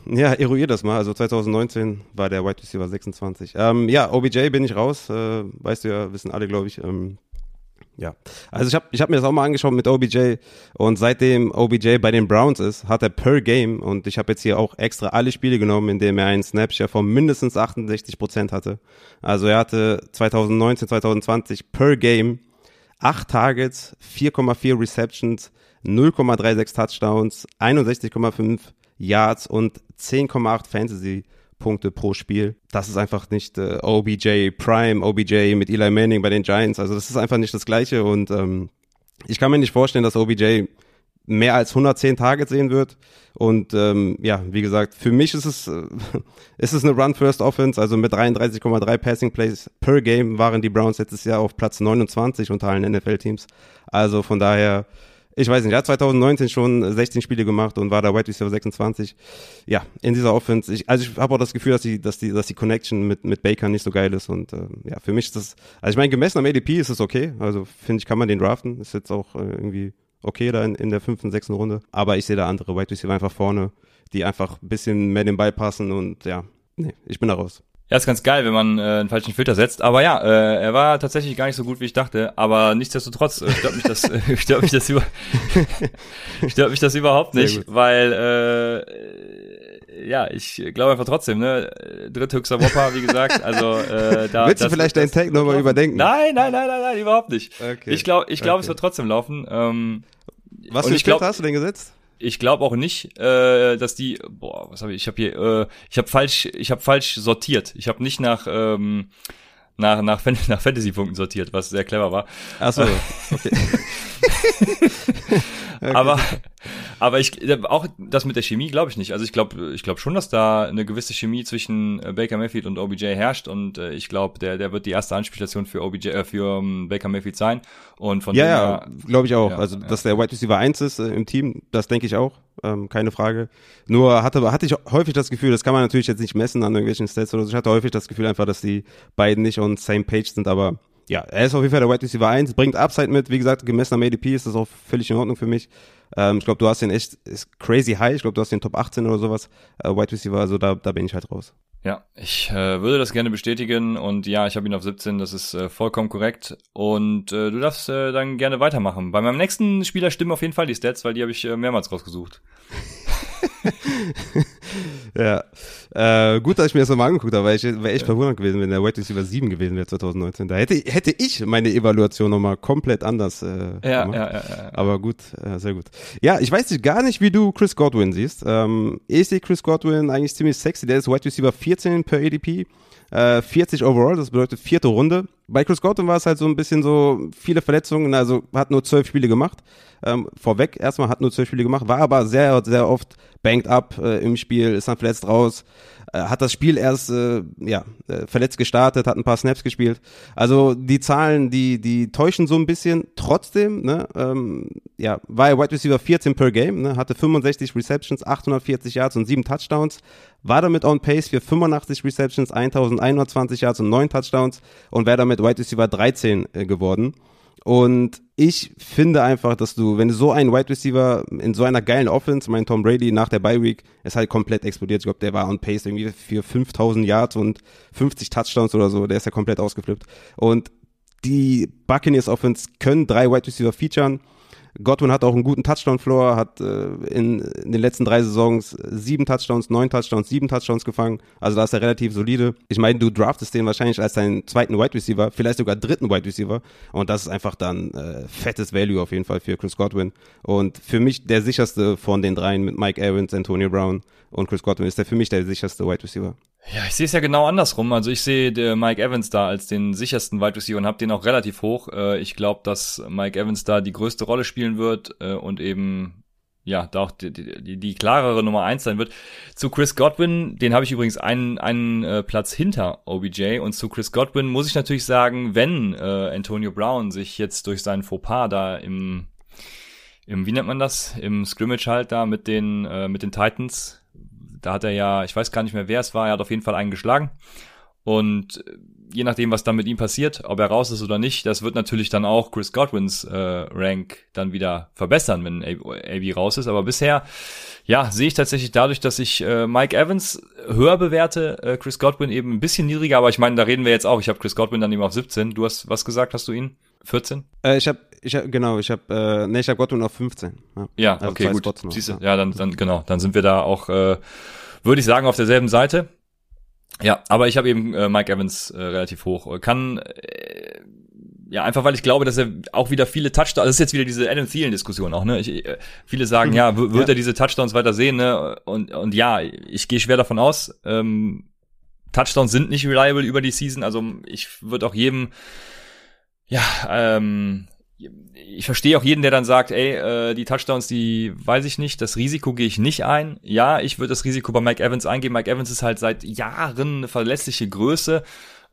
[SPEAKER 2] Ja, eruier das mal. Also 2019 war der Wide Receiver 26. Ähm, ja, OBJ bin ich raus. Äh, weißt du ja, wissen alle, glaube ich. Ähm, ja, also ich habe ich hab mir das auch mal angeschaut mit OBJ und seitdem OBJ bei den Browns ist, hat er per Game und ich habe jetzt hier auch extra alle Spiele genommen, in denen er einen Snapshare von mindestens 68 Prozent hatte. Also er hatte 2019, 2020 per Game 8 Targets, 4,4 Receptions, 0,36 Touchdowns, 61,5 Yards und 10,8 Fantasy Punkte pro Spiel. Das ist einfach nicht äh, OBJ Prime, OBJ mit Eli Manning bei den Giants. Also das ist einfach nicht das Gleiche und ähm, ich kann mir nicht vorstellen, dass OBJ mehr als 110 Targets sehen wird. Und ähm, ja, wie gesagt, für mich ist es, äh, ist es eine Run-First-Offense. Also mit 33,3 Passing Plays per Game waren die Browns letztes Jahr auf Platz 29 unter allen NFL-Teams. Also von daher ich weiß nicht, er hat 2019 schon 16 Spiele gemacht und war da Wide Receiver 26. Ja, in dieser Offense. Ich, also ich habe auch das Gefühl, dass die, dass die, dass die Connection mit, mit Baker nicht so geil ist und äh, ja, für mich ist das, also ich meine, gemessen am ADP ist es okay. Also finde ich, kann man den draften. Ist jetzt auch äh, irgendwie okay da in, in der fünften, sechsten Runde. Aber ich sehe da andere Wide Receiver einfach vorne, die einfach ein bisschen mehr den Ball passen und ja, nee, ich bin da raus.
[SPEAKER 1] Ja, ist ganz geil, wenn man äh, einen falschen Filter setzt. Aber ja, äh, er war tatsächlich gar nicht so gut, wie ich dachte. Aber nichtsdestotrotz äh, stört mich das, äh, stört mich das über, stört mich das überhaupt nicht, weil äh, ja, ich glaube einfach trotzdem, ne, dritthöchster Whopper, wie gesagt. Also äh, da.
[SPEAKER 2] Willst du vielleicht deinen Tag nochmal überdenken?
[SPEAKER 1] Nein, nein, nein, nein, nein, überhaupt nicht. Okay. Ich glaube, ich glaube, okay. es wird trotzdem laufen. Ähm,
[SPEAKER 2] Was für Filter hast du denn gesetzt?
[SPEAKER 1] Ich glaube auch nicht, äh, dass die, boah, was habe ich, ich habe hier, äh, ich habe falsch, ich habe falsch sortiert. Ich habe nicht nach ähm, nach nach, nach Fantasy-Punkten sortiert, was sehr clever war.
[SPEAKER 2] Ach so, okay.
[SPEAKER 1] okay. Aber aber ich auch das mit der Chemie glaube ich nicht. Also ich glaube ich glaube schon, dass da eine gewisse Chemie zwischen äh, Baker Mayfield und OBJ herrscht und äh, ich glaube, der der wird die erste Anspielstation für OBJ äh, für um, Baker Mayfield sein und von
[SPEAKER 2] Ja, ja, glaube ich auch. Ja, also, dass der Wide Receiver 1 ist äh, im Team, das denke ich auch. Ähm, keine Frage. Nur hatte, hatte ich häufig das Gefühl, das kann man natürlich jetzt nicht messen an irgendwelchen Stats oder so. Ich hatte häufig das Gefühl einfach, dass die beiden nicht on same page sind, aber ja, er ist auf jeden Fall der Wide Receiver 1, bringt Upside mit. Wie gesagt, gemessen am ADP ist das auch völlig in Ordnung für mich. Ähm, ich glaube, du hast den echt ist crazy high. Ich glaube, du hast den Top 18 oder sowas. Äh, Wide Receiver, also da, da bin ich halt raus.
[SPEAKER 1] Ja, ich äh, würde das gerne bestätigen und ja, ich habe ihn auf 17, das ist äh, vollkommen korrekt und äh, du darfst äh, dann gerne weitermachen. Bei meinem nächsten Spieler stimmen auf jeden Fall die Stats, weil die habe ich äh, mehrmals rausgesucht.
[SPEAKER 2] ja. Äh, gut, dass ich mir das nochmal angeguckt habe, weil ich wäre echt ja. verwundert gewesen, wenn der White Receiver 7 gewesen wäre 2019. Da hätte, hätte ich meine Evaluation nochmal komplett anders äh,
[SPEAKER 1] ja, gemacht. Ja, ja, ja.
[SPEAKER 2] Aber gut, äh, sehr gut. Ja, ich weiß nicht, gar nicht, wie du Chris Godwin siehst. Ähm, ich sehe Chris Godwin eigentlich ziemlich sexy. Der ist White Receiver 14 per ADP. 40 äh, overall, das bedeutet vierte Runde. Bei Chris Godwin war es halt so ein bisschen so viele Verletzungen, also hat nur zwölf Spiele gemacht. Ähm, vorweg erstmal hat nur zwölf Spiele gemacht, war aber sehr, sehr oft banked up äh, im Spiel, ist dann verletzt raus, äh, hat das Spiel erst äh, ja, äh, verletzt gestartet, hat ein paar Snaps gespielt. Also die Zahlen, die, die täuschen so ein bisschen. Trotzdem, ne, ähm, ja, war er Wide Receiver 14 per Game, ne, hatte 65 Receptions, 840 Yards und 7 Touchdowns, war damit on pace für 85 Receptions, 1120 Yards und 9 Touchdowns und wäre damit Wide Receiver 13 äh, geworden. Und ich finde einfach, dass du, wenn du so einen Wide Receiver in so einer geilen Offense, mein Tom Brady nach der Bye Week, ist halt komplett explodiert. Ich glaube, der war on pace irgendwie für 5000 Yards und 50 Touchdowns oder so. Der ist ja komplett ausgeflippt. Und die Buccaneers Offense können drei Wide Receiver featuren. Godwin hat auch einen guten Touchdown-Floor, hat äh, in, in, den letzten drei Saisons sieben Touchdowns, neun Touchdowns, sieben Touchdowns gefangen. Also da ist er relativ solide. Ich meine, du draftest den wahrscheinlich als deinen zweiten Wide Receiver, vielleicht sogar dritten Wide Receiver. Und das ist einfach dann äh, fettes Value auf jeden Fall für Chris Godwin. Und für mich der sicherste von den dreien mit Mike Evans, Antonio Brown und Chris Godwin ist der für mich der sicherste Wide Receiver.
[SPEAKER 1] Ja, ich sehe es ja genau andersrum. Also ich sehe Mike Evans da als den sichersten Wide Receiver und habe den auch relativ hoch. Äh, ich glaube, dass Mike Evans da die größte Rolle spielen wird äh, und eben ja, da auch die, die, die klarere Nummer eins sein wird. Zu Chris Godwin, den habe ich übrigens einen, einen äh, Platz hinter OBJ und zu Chris Godwin muss ich natürlich sagen, wenn äh, Antonio Brown sich jetzt durch seinen Fauxpas da im, im, wie nennt man das, im Scrimmage halt da mit den, äh, mit den Titans, da hat er ja, ich weiß gar nicht mehr, wer es war, er hat auf jeden Fall einen geschlagen und je nachdem, was dann mit ihm passiert, ob er raus ist oder nicht, das wird natürlich dann auch Chris Godwins äh, Rank dann wieder verbessern, wenn AB raus ist. Aber bisher, ja, sehe ich tatsächlich dadurch, dass ich äh, Mike Evans höher bewerte, äh, Chris Godwin eben ein bisschen niedriger. Aber ich meine, da reden wir jetzt auch. Ich habe Chris Godwin dann eben auf 17. Du hast was gesagt, hast du ihn? 14?
[SPEAKER 2] Äh, ich habe ich hab, genau, ich habe äh, nee, ich habe Godwin auf 15.
[SPEAKER 1] Ja, ja also okay, gut. Siehst du, ja. ja, dann dann genau, dann sind wir da auch äh, würde ich sagen auf derselben Seite. Ja, aber ich habe eben äh, Mike Evans äh, relativ hoch. Kann äh, ja einfach, weil ich glaube, dass er auch wieder viele Touchdowns. Das ist jetzt wieder diese Adam Thielen Diskussion auch. Ne, ich, äh, viele sagen, mhm. ja, wird ja. er diese Touchdowns weiter sehen? Ne, und und ja, ich gehe schwer davon aus. Ähm, Touchdowns sind nicht reliable über die Season. Also ich würde auch jedem ja ähm, ich verstehe auch jeden, der dann sagt, ey, äh, die Touchdowns, die weiß ich nicht, das Risiko gehe ich nicht ein. Ja, ich würde das Risiko bei Mike Evans eingehen. Mike Evans ist halt seit Jahren eine verlässliche Größe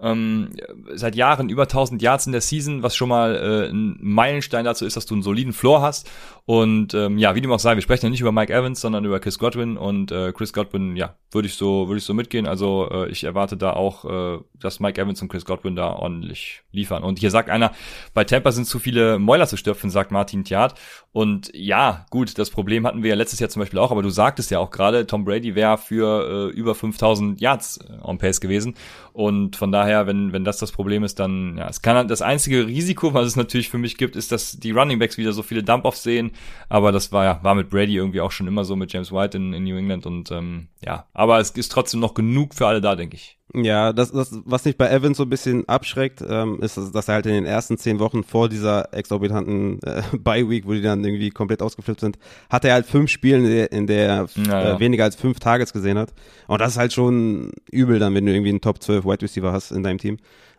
[SPEAKER 1] ähm, seit Jahren über 1000 Yards in der Season, was schon mal äh, ein Meilenstein dazu ist, dass du einen soliden Floor hast. Und ähm, ja, wie dem auch sei, wir sprechen ja nicht über Mike Evans, sondern über Chris Godwin. Und äh, Chris Godwin, ja, würde ich so würde ich so mitgehen. Also äh, ich erwarte da auch, äh, dass Mike Evans und Chris Godwin da ordentlich liefern. Und hier sagt einer, bei Tampa sind zu viele Mäuler zu stöpfen, sagt Martin Thiat. Und ja, gut, das Problem hatten wir ja letztes Jahr zum Beispiel auch, aber du sagtest ja auch gerade, Tom Brady wäre für äh, über 5000 Yards äh, on Pace gewesen. Und von daher, wenn, wenn das das Problem ist, dann, ja, es kann halt das einzige Risiko, was es natürlich für mich gibt, ist, dass die Running Backs wieder so viele Dump-Offs sehen. Aber das war ja, war mit Brady irgendwie auch schon immer so mit James White in, in New England und ähm, ja, aber es ist trotzdem noch genug für alle da, denke ich.
[SPEAKER 2] Ja, das, das, was mich bei Evans so ein bisschen abschreckt, ähm, ist, dass er halt in den ersten zehn Wochen vor dieser exorbitanten äh, Bye-Week, wo die dann irgendwie komplett ausgeflippt sind, hat er halt fünf Spiele, in der, in der ja, äh, weniger als fünf Targets gesehen hat. Und das ist halt schon übel dann, wenn du irgendwie einen Top 12 Wide Receiver hast in deinem Team.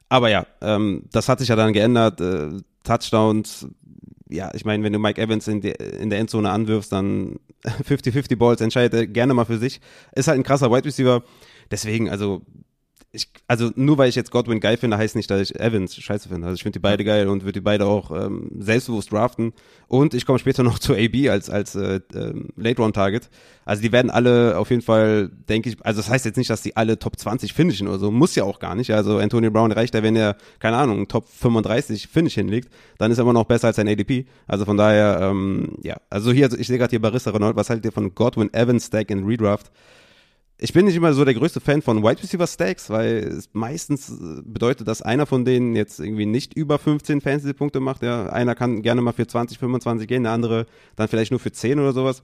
[SPEAKER 2] Aber ja, ähm, das hat sich ja dann geändert. Äh, Touchdowns, ja, ich meine, wenn du Mike Evans in, de, in der Endzone anwirfst, dann 50-50 Balls, entscheidet er gerne mal für sich. Ist halt ein krasser Wide Receiver. Deswegen, also ich, also nur weil ich jetzt Godwin geil finde, heißt nicht, dass ich Evans scheiße finde. Also ich finde die beide geil und würde die beide auch ähm, selbstbewusst draften. Und ich komme später noch zu AB als, als äh, äh, Late-Round-Target. Also die werden alle auf jeden Fall, denke ich, also das heißt jetzt nicht, dass die alle Top 20 finishen oder so. Muss ja auch gar nicht. Also Antonio Brown reicht da, wenn er, keine Ahnung, Top 35 Finish hinlegt, dann ist er immer noch besser als sein ADP. Also von daher, ähm, ja. Also hier, ich sehe gerade hier Barista Renault, was haltet ihr von Godwin Evans Stack in Redraft? Ich bin nicht immer so der größte Fan von Wide Receiver Stacks, weil es meistens äh, bedeutet, dass einer von denen jetzt irgendwie nicht über 15 Fantasy-Punkte macht. Ja, einer kann gerne mal für 20, 25 gehen, der andere dann vielleicht nur für 10 oder sowas.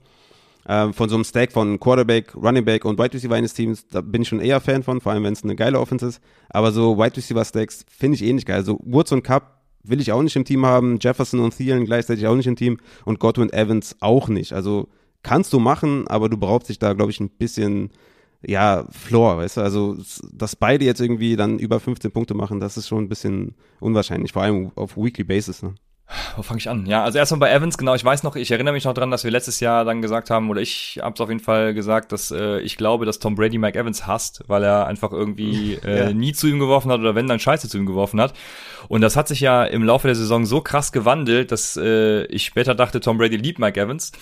[SPEAKER 2] Ähm, von so einem Stack von Quarterback, Running Back und Wide Receiver eines Teams, da bin ich schon eher Fan von, vor allem wenn es eine geile Offense ist. Aber so Wide Receiver Stacks finde ich eh nicht geil. Also Woods und Cup will ich auch nicht im Team haben, Jefferson und Thielen gleichzeitig auch nicht im Team und Godwin Evans auch nicht. Also kannst du machen, aber du brauchst dich da, glaube ich, ein bisschen ja, Floor, weißt du, also dass beide jetzt irgendwie dann über 15 Punkte machen, das ist schon ein bisschen unwahrscheinlich, vor allem auf Weekly Basis. Ne?
[SPEAKER 1] Wo fange ich an? Ja, also erstmal bei Evans, genau, ich weiß noch, ich erinnere mich noch dran, dass wir letztes Jahr dann gesagt haben, oder ich habe es auf jeden Fall gesagt, dass äh, ich glaube, dass Tom Brady Mike Evans hasst, weil er einfach irgendwie äh, ja. nie zu ihm geworfen hat oder wenn dann Scheiße zu ihm geworfen hat. Und das hat sich ja im Laufe der Saison so krass gewandelt, dass äh, ich später dachte, Tom Brady liebt Mike Evans.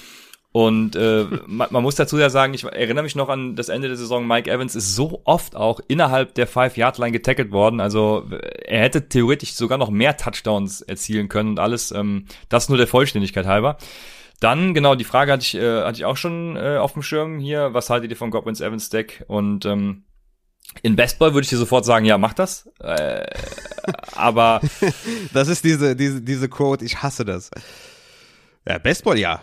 [SPEAKER 1] Und äh, man, man, muss dazu ja sagen, ich erinnere mich noch an das Ende der Saison, Mike Evans ist so oft auch innerhalb der Five-Yard-Line getackelt worden. Also er hätte theoretisch sogar noch mehr Touchdowns erzielen können und alles. Ähm, das nur der Vollständigkeit halber. Dann, genau, die Frage hatte ich, äh, hatte ich auch schon äh, auf dem Schirm hier. Was haltet ihr von Godwins Evans Deck? Und ähm, in Bestball würde ich dir sofort sagen, ja, mach das. Äh, aber
[SPEAKER 2] das ist diese, diese, diese Quote, ich hasse das. Ja, Baseball, ja.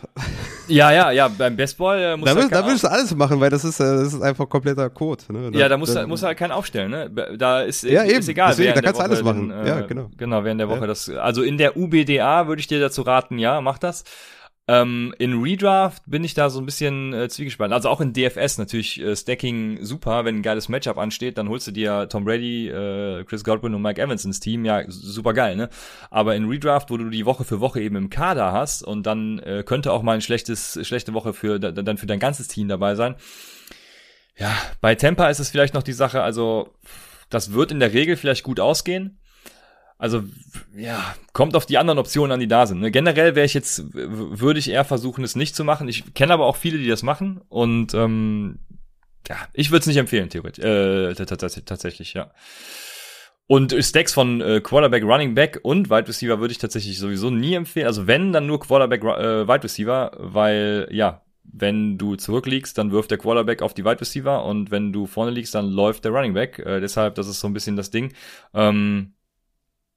[SPEAKER 1] Ja, ja, ja, beim Baseball äh,
[SPEAKER 2] muss da, halt da willst du alles machen, weil das ist, äh, das ist einfach kompletter Code. Ne?
[SPEAKER 1] Da, ja, da muss er muss halt keinen aufstellen, ne? Da ist,
[SPEAKER 2] ja,
[SPEAKER 1] ist
[SPEAKER 2] eben.
[SPEAKER 1] egal.
[SPEAKER 2] Deswegen, da kannst du alles machen. Den,
[SPEAKER 1] äh,
[SPEAKER 2] ja, genau.
[SPEAKER 1] Genau, während der Woche ja. das. Also in der UBDA würde ich dir dazu raten, ja, mach das. Ähm, in Redraft bin ich da so ein bisschen äh, zwiegespalten. Also auch in DFS natürlich äh, Stacking super. Wenn ein geiles Matchup ansteht, dann holst du dir Tom Brady, äh, Chris Godwin und Mike Evans ins Team. Ja, super geil, ne? Aber in Redraft, wo du die Woche für Woche eben im Kader hast und dann äh, könnte auch mal ein schlechtes, schlechte Woche für dann für dein ganzes Team dabei sein. Ja, bei Tampa ist es vielleicht noch die Sache, also das wird in der Regel vielleicht gut ausgehen. Also ja, kommt auf die anderen Optionen an, die da sind. Ne? Generell wäre ich jetzt, würde ich eher versuchen, es nicht zu machen. Ich kenne aber auch viele, die das machen und ähm, ja, ich würde es nicht empfehlen, theoretisch. Äh, tatsächlich, ja. Und Stacks von äh, Quarterback, Running Back und Wide Receiver würde ich tatsächlich sowieso nie empfehlen. Also wenn, dann nur Quarterback, äh, Wide Receiver, weil ja, wenn du zurückliegst, dann wirft der Quarterback auf die Wide Receiver und wenn du vorne liegst, dann läuft der Running Back. Äh, deshalb, das ist so ein bisschen das Ding. Ähm,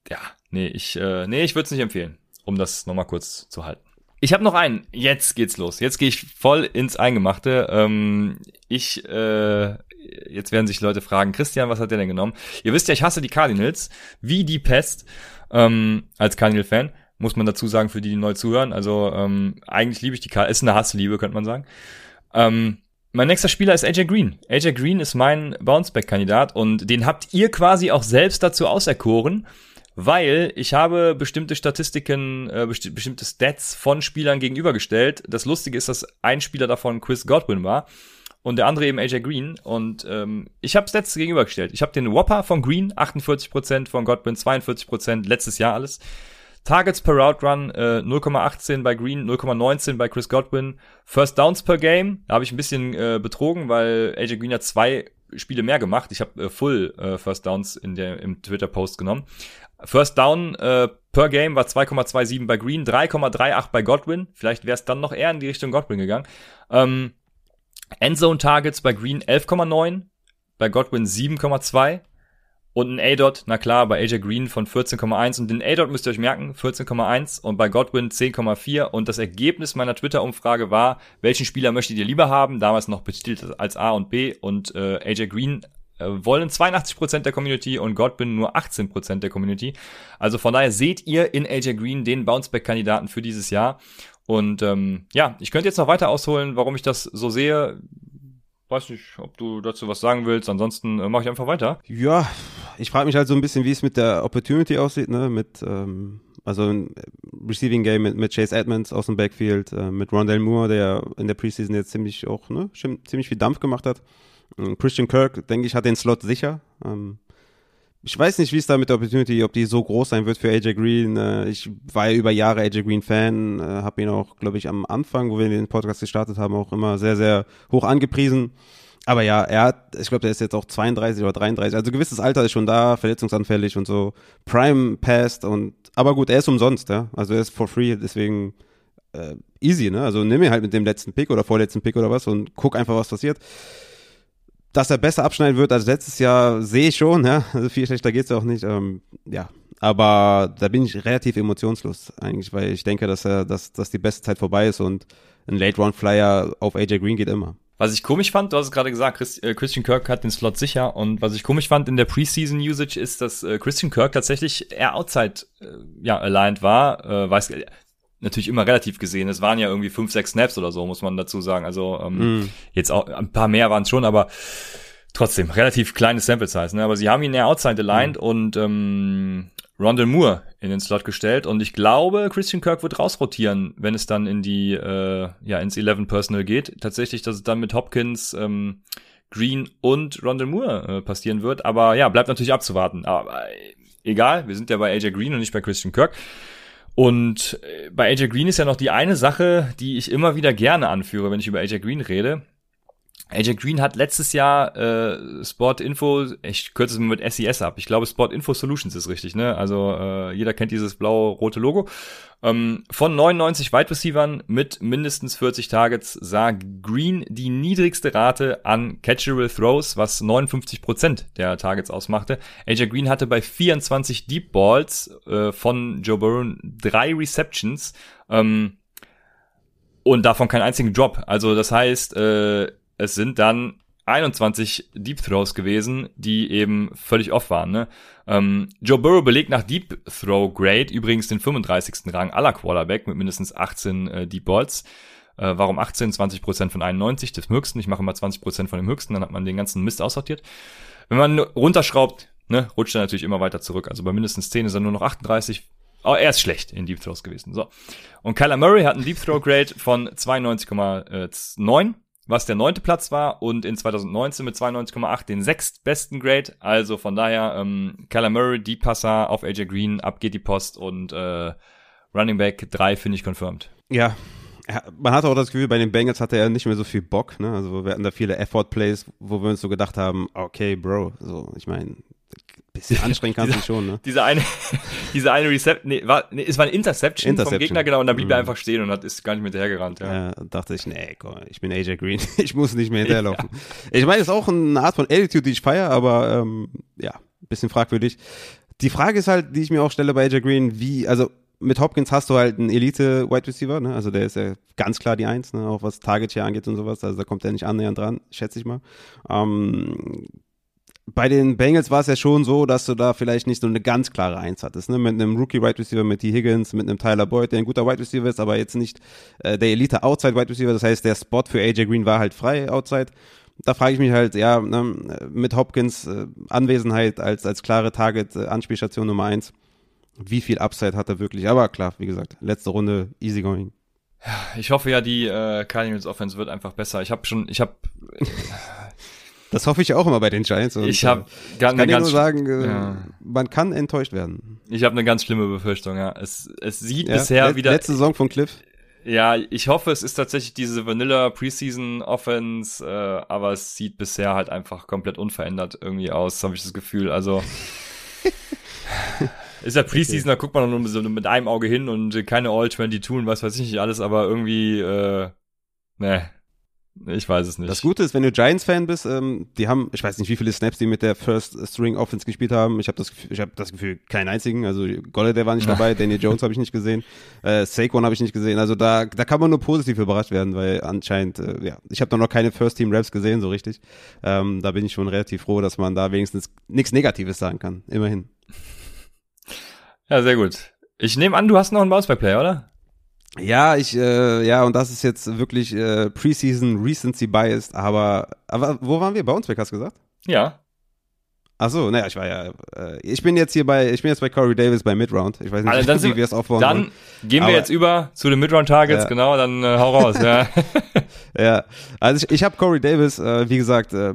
[SPEAKER 1] ja, nee, ich, äh, nee, ich würde es nicht empfehlen, um das nochmal kurz zu halten. Ich habe noch einen. Jetzt geht's los. Jetzt gehe ich voll ins Eingemachte. Ähm, ich, äh, jetzt werden sich Leute fragen, Christian, was hat der denn genommen? Ihr wisst ja, ich hasse die Cardinals, wie die Pest, ähm, als Cardinal-Fan. Muss man dazu sagen, für die, die neu zuhören. Also ähm, eigentlich liebe ich die Cardinals. Ist eine Hassliebe, könnte man sagen. Ähm, mein nächster Spieler ist AJ Green. AJ Green ist mein Bounceback-Kandidat und den habt ihr quasi auch selbst dazu auserkoren weil ich habe bestimmte Statistiken, äh, besti bestimmte Stats von Spielern gegenübergestellt. Das Lustige ist, dass ein Spieler davon Chris Godwin war und der andere eben AJ Green. Und ähm, ich habe Stats gegenübergestellt. Ich habe den Whopper von Green, 48%, von Godwin 42%, letztes Jahr alles. Targets per Route Run äh, 0,18 bei Green, 0,19 bei Chris Godwin. First Downs per Game, da habe ich ein bisschen äh, betrogen, weil AJ Green hat zwei Spiele mehr gemacht. Ich habe äh, Full äh, First Downs in der im Twitter Post genommen. First Down äh, per Game war 2,27 bei Green, 3,38 bei Godwin. Vielleicht wäre es dann noch eher in die Richtung Godwin gegangen. Ähm, Endzone Targets bei Green 11,9, bei Godwin 7,2 und ein A-Dot, na klar, bei AJ Green von 14,1 und den A-Dot müsst ihr euch merken, 14,1 und bei Godwin 10,4 und das Ergebnis meiner Twitter-Umfrage war, welchen Spieler möchtet ihr lieber haben, damals noch betitelt als A und B und äh, AJ Green äh, wollen 82% der Community und Godwin nur 18% der Community. Also von daher seht ihr in AJ Green den Bounceback-Kandidaten für dieses Jahr. Und ähm, ja, ich könnte jetzt noch weiter ausholen, warum ich das so sehe. Weiß nicht, ob du dazu was sagen willst. Ansonsten äh, mache ich einfach weiter.
[SPEAKER 2] Ja, ich frage mich halt so ein bisschen, wie es mit der Opportunity aussieht, ne? Mit ähm, also ein Receiving Game mit, mit Chase Edmonds aus dem Backfield, äh, mit Rondell Moore, der in der Preseason jetzt ziemlich auch ne, ziemlich viel Dampf gemacht hat. Christian Kirk, denke ich, hat den Slot sicher. Ähm, ich weiß nicht, wie es da mit der Opportunity, ob die so groß sein wird für AJ Green. Äh, ich war ja über Jahre AJ Green Fan, äh, habe ihn auch, glaube ich, am Anfang, wo wir den Podcast gestartet haben, auch immer sehr, sehr hoch angepriesen. Aber ja, er hat, ich glaube, der ist jetzt auch 32 oder 33. Also gewisses Alter ist schon da, verletzungsanfällig und so. Prime passed und, aber gut, er ist umsonst, ja. Also er ist for free, deswegen äh, easy, ne? Also nimm ihn halt mit dem letzten Pick oder vorletzten Pick oder was und guck einfach, was passiert dass er besser abschneiden wird als letztes Jahr, sehe ich schon, ja. Also viel schlechter geht's auch nicht. Ähm, ja. Aber da bin ich relativ emotionslos eigentlich, weil ich denke, dass er, dass, dass die beste Zeit vorbei ist und ein Late Round Flyer auf AJ Green geht immer.
[SPEAKER 1] Was ich komisch fand, du hast es gerade gesagt, äh, Christian Kirk hat den Slot sicher und was ich komisch fand in der Preseason Usage ist, dass äh, Christian Kirk tatsächlich eher outside äh, ja aligned war, weiß natürlich immer relativ gesehen. Es waren ja irgendwie fünf, sechs Snaps oder so, muss man dazu sagen. Also ähm, mm. jetzt auch ein paar mehr waren es schon, aber trotzdem relativ kleines Sample Size. Ne? Aber sie haben ihn eher outside aligned mm. und ähm, Rondell Moore in den Slot gestellt und ich glaube, Christian Kirk wird rausrotieren, wenn es dann in die äh, ja ins 11 Personal geht. Tatsächlich, dass es dann mit Hopkins ähm, Green und Rondell Moore äh, passieren wird. Aber ja, bleibt natürlich abzuwarten. Aber äh, egal, wir sind ja bei AJ Green und nicht bei Christian Kirk. Und äh, bei AJ Green ist ja noch die eine Sache, die ich immer wieder gerne anführe, wenn ich über AJ Green rede. AJ Green hat letztes Jahr äh, Sport Info, ich kürze es mit SES ab. Ich glaube, Sport Info Solutions ist richtig, ne? Also äh, jeder kennt dieses blau-rote Logo. Ähm, von 99 Wide Receivern mit mindestens 40 Targets sah Green die niedrigste Rate an Catchable Throws, was 59 Prozent der Targets ausmachte. AJ Green hatte bei 24 Deep Balls äh, von Joe Burrow drei Receptions ähm, und davon keinen einzigen Drop. Also das heißt, äh, es sind dann 21 Deep Throws gewesen, die eben völlig off waren. Ne? Ähm, Joe Burrow belegt nach Deep Throw Grade übrigens den 35. Rang aller Quarterback mit mindestens 18 äh, Deep Balls. Äh, warum 18? 20% von 91 des höchsten. Ich mache immer 20% von dem höchsten, dann hat man den ganzen Mist aussortiert. Wenn man runterschraubt, ne, rutscht er natürlich immer weiter zurück. Also bei mindestens 10 ist er nur noch 38. Oh, er ist schlecht in Deep Throws gewesen. So. Und Kyler Murray hat einen Deep Throw Grade von 92,9 was der neunte Platz war und in 2019 mit 92,8 den sechstbesten Grade. Also von daher, ähm, Kyler Murray, die Passer auf AJ Green, ab geht die Post und äh, Running Back 3 finde ich confirmed.
[SPEAKER 2] Ja, man hatte auch das Gefühl, bei den Bengals hatte er nicht mehr so viel Bock. Ne? Also wir hatten da viele Effort-Plays, wo wir uns so gedacht haben, okay, Bro, so ich meine, bisschen anstrengend kannst du schon, ne?
[SPEAKER 1] Diese eine, diese eine Reception, nee, war, nee, es war ein Interception, Interception, vom Gegner, genau, und dann blieb mhm. er einfach stehen und hat, ist gar nicht mehr hinterhergerannt, ja.
[SPEAKER 2] ja. dachte ich, nee, komm, ich bin AJ Green, ich muss nicht mehr hinterherlaufen. Ja. Ich meine, es ist auch eine Art von Attitude, die ich feiere, aber, ähm, ja, bisschen fragwürdig. Die Frage ist halt, die ich mir auch stelle bei AJ Green, wie, also, mit Hopkins hast du halt einen Elite-Wide Receiver, ne? Also der ist ja ganz klar die Eins, ne? Auch was Target hier angeht und sowas. Also da kommt er nicht annähernd dran, schätze ich mal. Ähm, bei den Bengals war es ja schon so, dass du da vielleicht nicht so eine ganz klare Eins hattest, ne? Mit einem Rookie Wide Receiver, mit T. Higgins, mit einem Tyler Boyd, der ein guter Wide Receiver ist, aber jetzt nicht äh, der Elite Outside Wide Receiver. Das heißt, der Spot für AJ Green war halt frei Outside. Da frage ich mich halt, ja, ne, mit Hopkins äh, Anwesenheit als als klare Target äh, Anspielstation Nummer eins, wie viel Upside hat er wirklich? Aber klar, wie gesagt, letzte Runde easy going.
[SPEAKER 1] Ich hoffe ja, die äh, Cardinals Offense wird einfach besser. Ich habe schon, ich habe
[SPEAKER 2] Das hoffe ich auch immer bei den Giants.
[SPEAKER 1] Und, ich habe
[SPEAKER 2] äh, kann dir nur sagen, äh, ja. man kann enttäuscht werden.
[SPEAKER 1] Ich habe eine ganz schlimme Befürchtung, ja. Es, es sieht ja, bisher let, wieder.
[SPEAKER 2] Letzte Saison von Cliff.
[SPEAKER 1] Ja, ich hoffe, es ist tatsächlich diese Vanilla Preseason Offense, äh, aber es sieht bisher halt einfach komplett unverändert irgendwie aus, habe ich das Gefühl. Also ist ja Preseason, okay. da guckt man nur so mit einem Auge hin und keine All 22 und was weiß ich nicht alles, aber irgendwie, äh, ne, ich weiß es nicht.
[SPEAKER 2] Das Gute ist, wenn du Giants-Fan bist, ähm, die haben, ich weiß nicht, wie viele Snaps die mit der First String Offense gespielt haben. Ich habe das, ich habe das Gefühl, keinen einzigen. Also Golladay war nicht dabei, Daniel Jones habe ich nicht gesehen, äh, Saquon habe ich nicht gesehen. Also da, da kann man nur positiv überrascht werden, weil anscheinend, äh, ja, ich habe noch keine First Team Raps gesehen, so richtig. Ähm, da bin ich schon relativ froh, dass man da wenigstens nichts Negatives sagen kann. Immerhin.
[SPEAKER 1] Ja, sehr gut. Ich nehme an, du hast noch einen Bounceback-Player, oder?
[SPEAKER 2] Ja, ich, äh, ja, und das ist jetzt wirklich äh, Preseason Recency Biased, aber, aber wo waren wir? Bei uns, hast du gesagt?
[SPEAKER 1] Ja.
[SPEAKER 2] Ach so, naja, ich war ja, äh, ich bin jetzt hier bei, ich bin jetzt bei Corey Davis bei Midround. Ich weiß nicht,
[SPEAKER 1] also dann wie wir es aufbauen Dann wollen. gehen wir aber, jetzt über zu den Midround Targets, ja. genau, dann äh, hau raus, ja.
[SPEAKER 2] ja, also ich, ich habe Corey Davis, äh, wie gesagt, äh,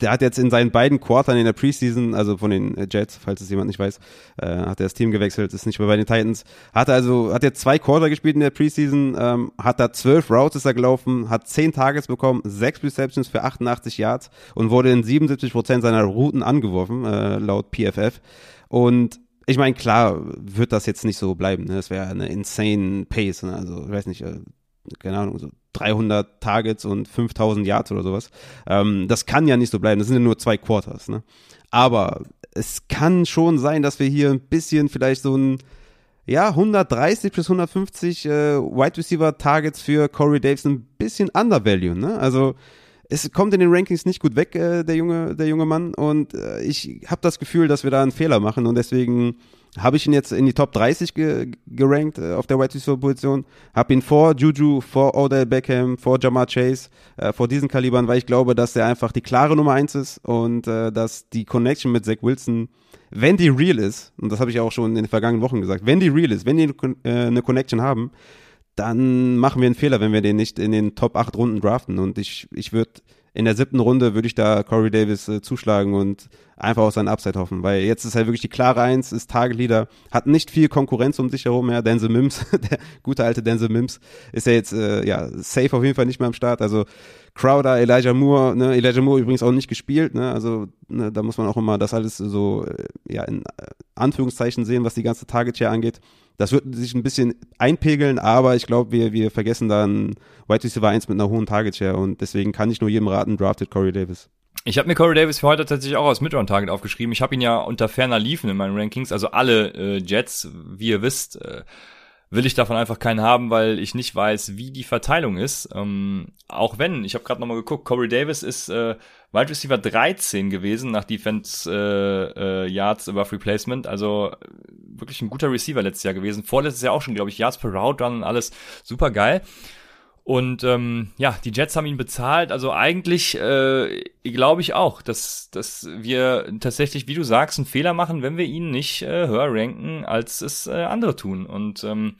[SPEAKER 2] der hat jetzt in seinen beiden Quartern in der Preseason, also von den Jets, falls es jemand nicht weiß, äh, hat er das Team gewechselt, ist nicht mehr bei den Titans, hat also, hat jetzt zwei Quarter gespielt in der Preseason, ähm, hat da zwölf Routes ist er gelaufen, hat zehn Targets bekommen, sechs Receptions für 88 Yards und wurde in 77 Prozent seiner Routen angeworfen, äh, laut PFF. Und ich meine, klar wird das jetzt nicht so bleiben. Ne? Das wäre eine insane Pace. Ne? Also, ich weiß nicht, äh, keine Ahnung, so 300 Targets und 5000 Yards oder sowas. Ähm, das kann ja nicht so bleiben. Das sind ja nur zwei Quarters. Ne? Aber es kann schon sein, dass wir hier ein bisschen vielleicht so ein ja, 130 bis 150 äh, Wide Receiver Targets für Corey Davis ein bisschen undervalue, ne? Also es kommt in den Rankings nicht gut weg, äh, der junge, der junge Mann. Und äh, ich habe das Gefühl, dass wir da einen Fehler machen und deswegen habe ich ihn jetzt in die Top 30 ge gerankt äh, auf der Wide Receiver Position. Habe ihn vor Juju, vor Odell Beckham, vor Jamar Chase, äh, vor diesen Kalibern, weil ich glaube, dass er einfach die klare Nummer eins ist und äh, dass die Connection mit Zach Wilson, wenn die real ist, und das habe ich auch schon in den vergangenen Wochen gesagt, wenn die real ist, wenn die äh, eine Connection haben, dann machen wir einen Fehler, wenn wir den nicht in den Top 8 Runden draften. Und ich, ich würde in der siebten Runde würde ich da Corey Davis äh, zuschlagen und einfach auf seinen Upside hoffen, weil jetzt ist er wirklich die klare Eins, ist Target Leader, hat nicht viel Konkurrenz um sich herum mehr. Denzel Mims, der gute alte Denzel Mims, ist ja jetzt äh, ja safe auf jeden Fall nicht mehr am Start. Also Crowder, Elijah Moore, ne, Elijah Moore übrigens auch nicht gespielt, ne, also ne, da muss man auch immer das alles so äh, ja in äh, Anführungszeichen sehen, was die ganze Target Share angeht. Das wird sich ein bisschen einpegeln, aber ich glaube, wir, wir vergessen dann White Receiver 1 mit einer hohen Target Share und deswegen kann ich nur jedem raten, drafted Corey Davis.
[SPEAKER 1] Ich habe mir Corey Davis für heute tatsächlich auch aus Midround Target aufgeschrieben. Ich habe ihn ja unter ferner Liefen in meinen Rankings, also alle äh, Jets, wie ihr wisst, äh, will ich davon einfach keinen haben, weil ich nicht weiß, wie die Verteilung ist. Ähm, auch wenn, ich habe gerade nochmal geguckt, Corey Davis ist, äh, Wide Receiver 13 gewesen nach Defense äh, äh, Yards above Replacement. Also wirklich ein guter Receiver letztes Jahr gewesen. Vorletztes Jahr auch schon, glaube ich, Yards per Route Run und alles super geil. Und ähm, ja, die Jets haben ihn bezahlt. Also eigentlich äh, glaube ich auch, dass, dass wir tatsächlich, wie du sagst, einen Fehler machen, wenn wir ihn nicht äh, höher ranken, als es äh, andere tun. Und ähm,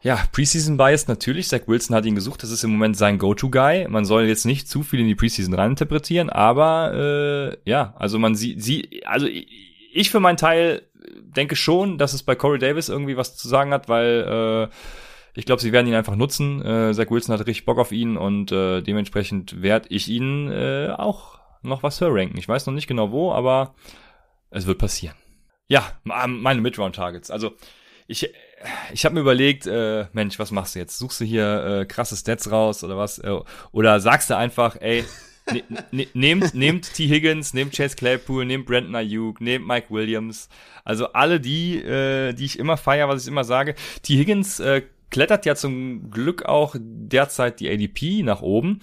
[SPEAKER 1] ja, Preseason Bias natürlich. Zach Wilson hat ihn gesucht. Das ist im Moment sein Go-To-Guy. Man soll jetzt nicht zu viel in die Preseason reininterpretieren, aber äh, ja, also man sieht, sie, also ich für meinen Teil denke schon, dass es bei Corey Davis irgendwie was zu sagen hat, weil äh, ich glaube, sie werden ihn einfach nutzen. Äh, Zach Wilson hat richtig Bock auf ihn und äh, dementsprechend werde ich ihn äh, auch noch was ranken. Ich weiß noch nicht genau wo, aber es wird passieren. Ja, meine Midround-Targets. Also ich, ich habe mir überlegt, äh, Mensch, was machst du jetzt? Suchst du hier äh, krasse Stats raus oder was? Äh, oder sagst du einfach, ey, ne, ne, nehmt, nehmt T. Higgins, nehmt Chase Claypool, nehmt Brandon Ayuk, nehmt Mike Williams. Also alle die, äh, die ich immer feier, was ich immer sage. T. Higgins äh, klettert ja zum Glück auch derzeit die ADP nach oben.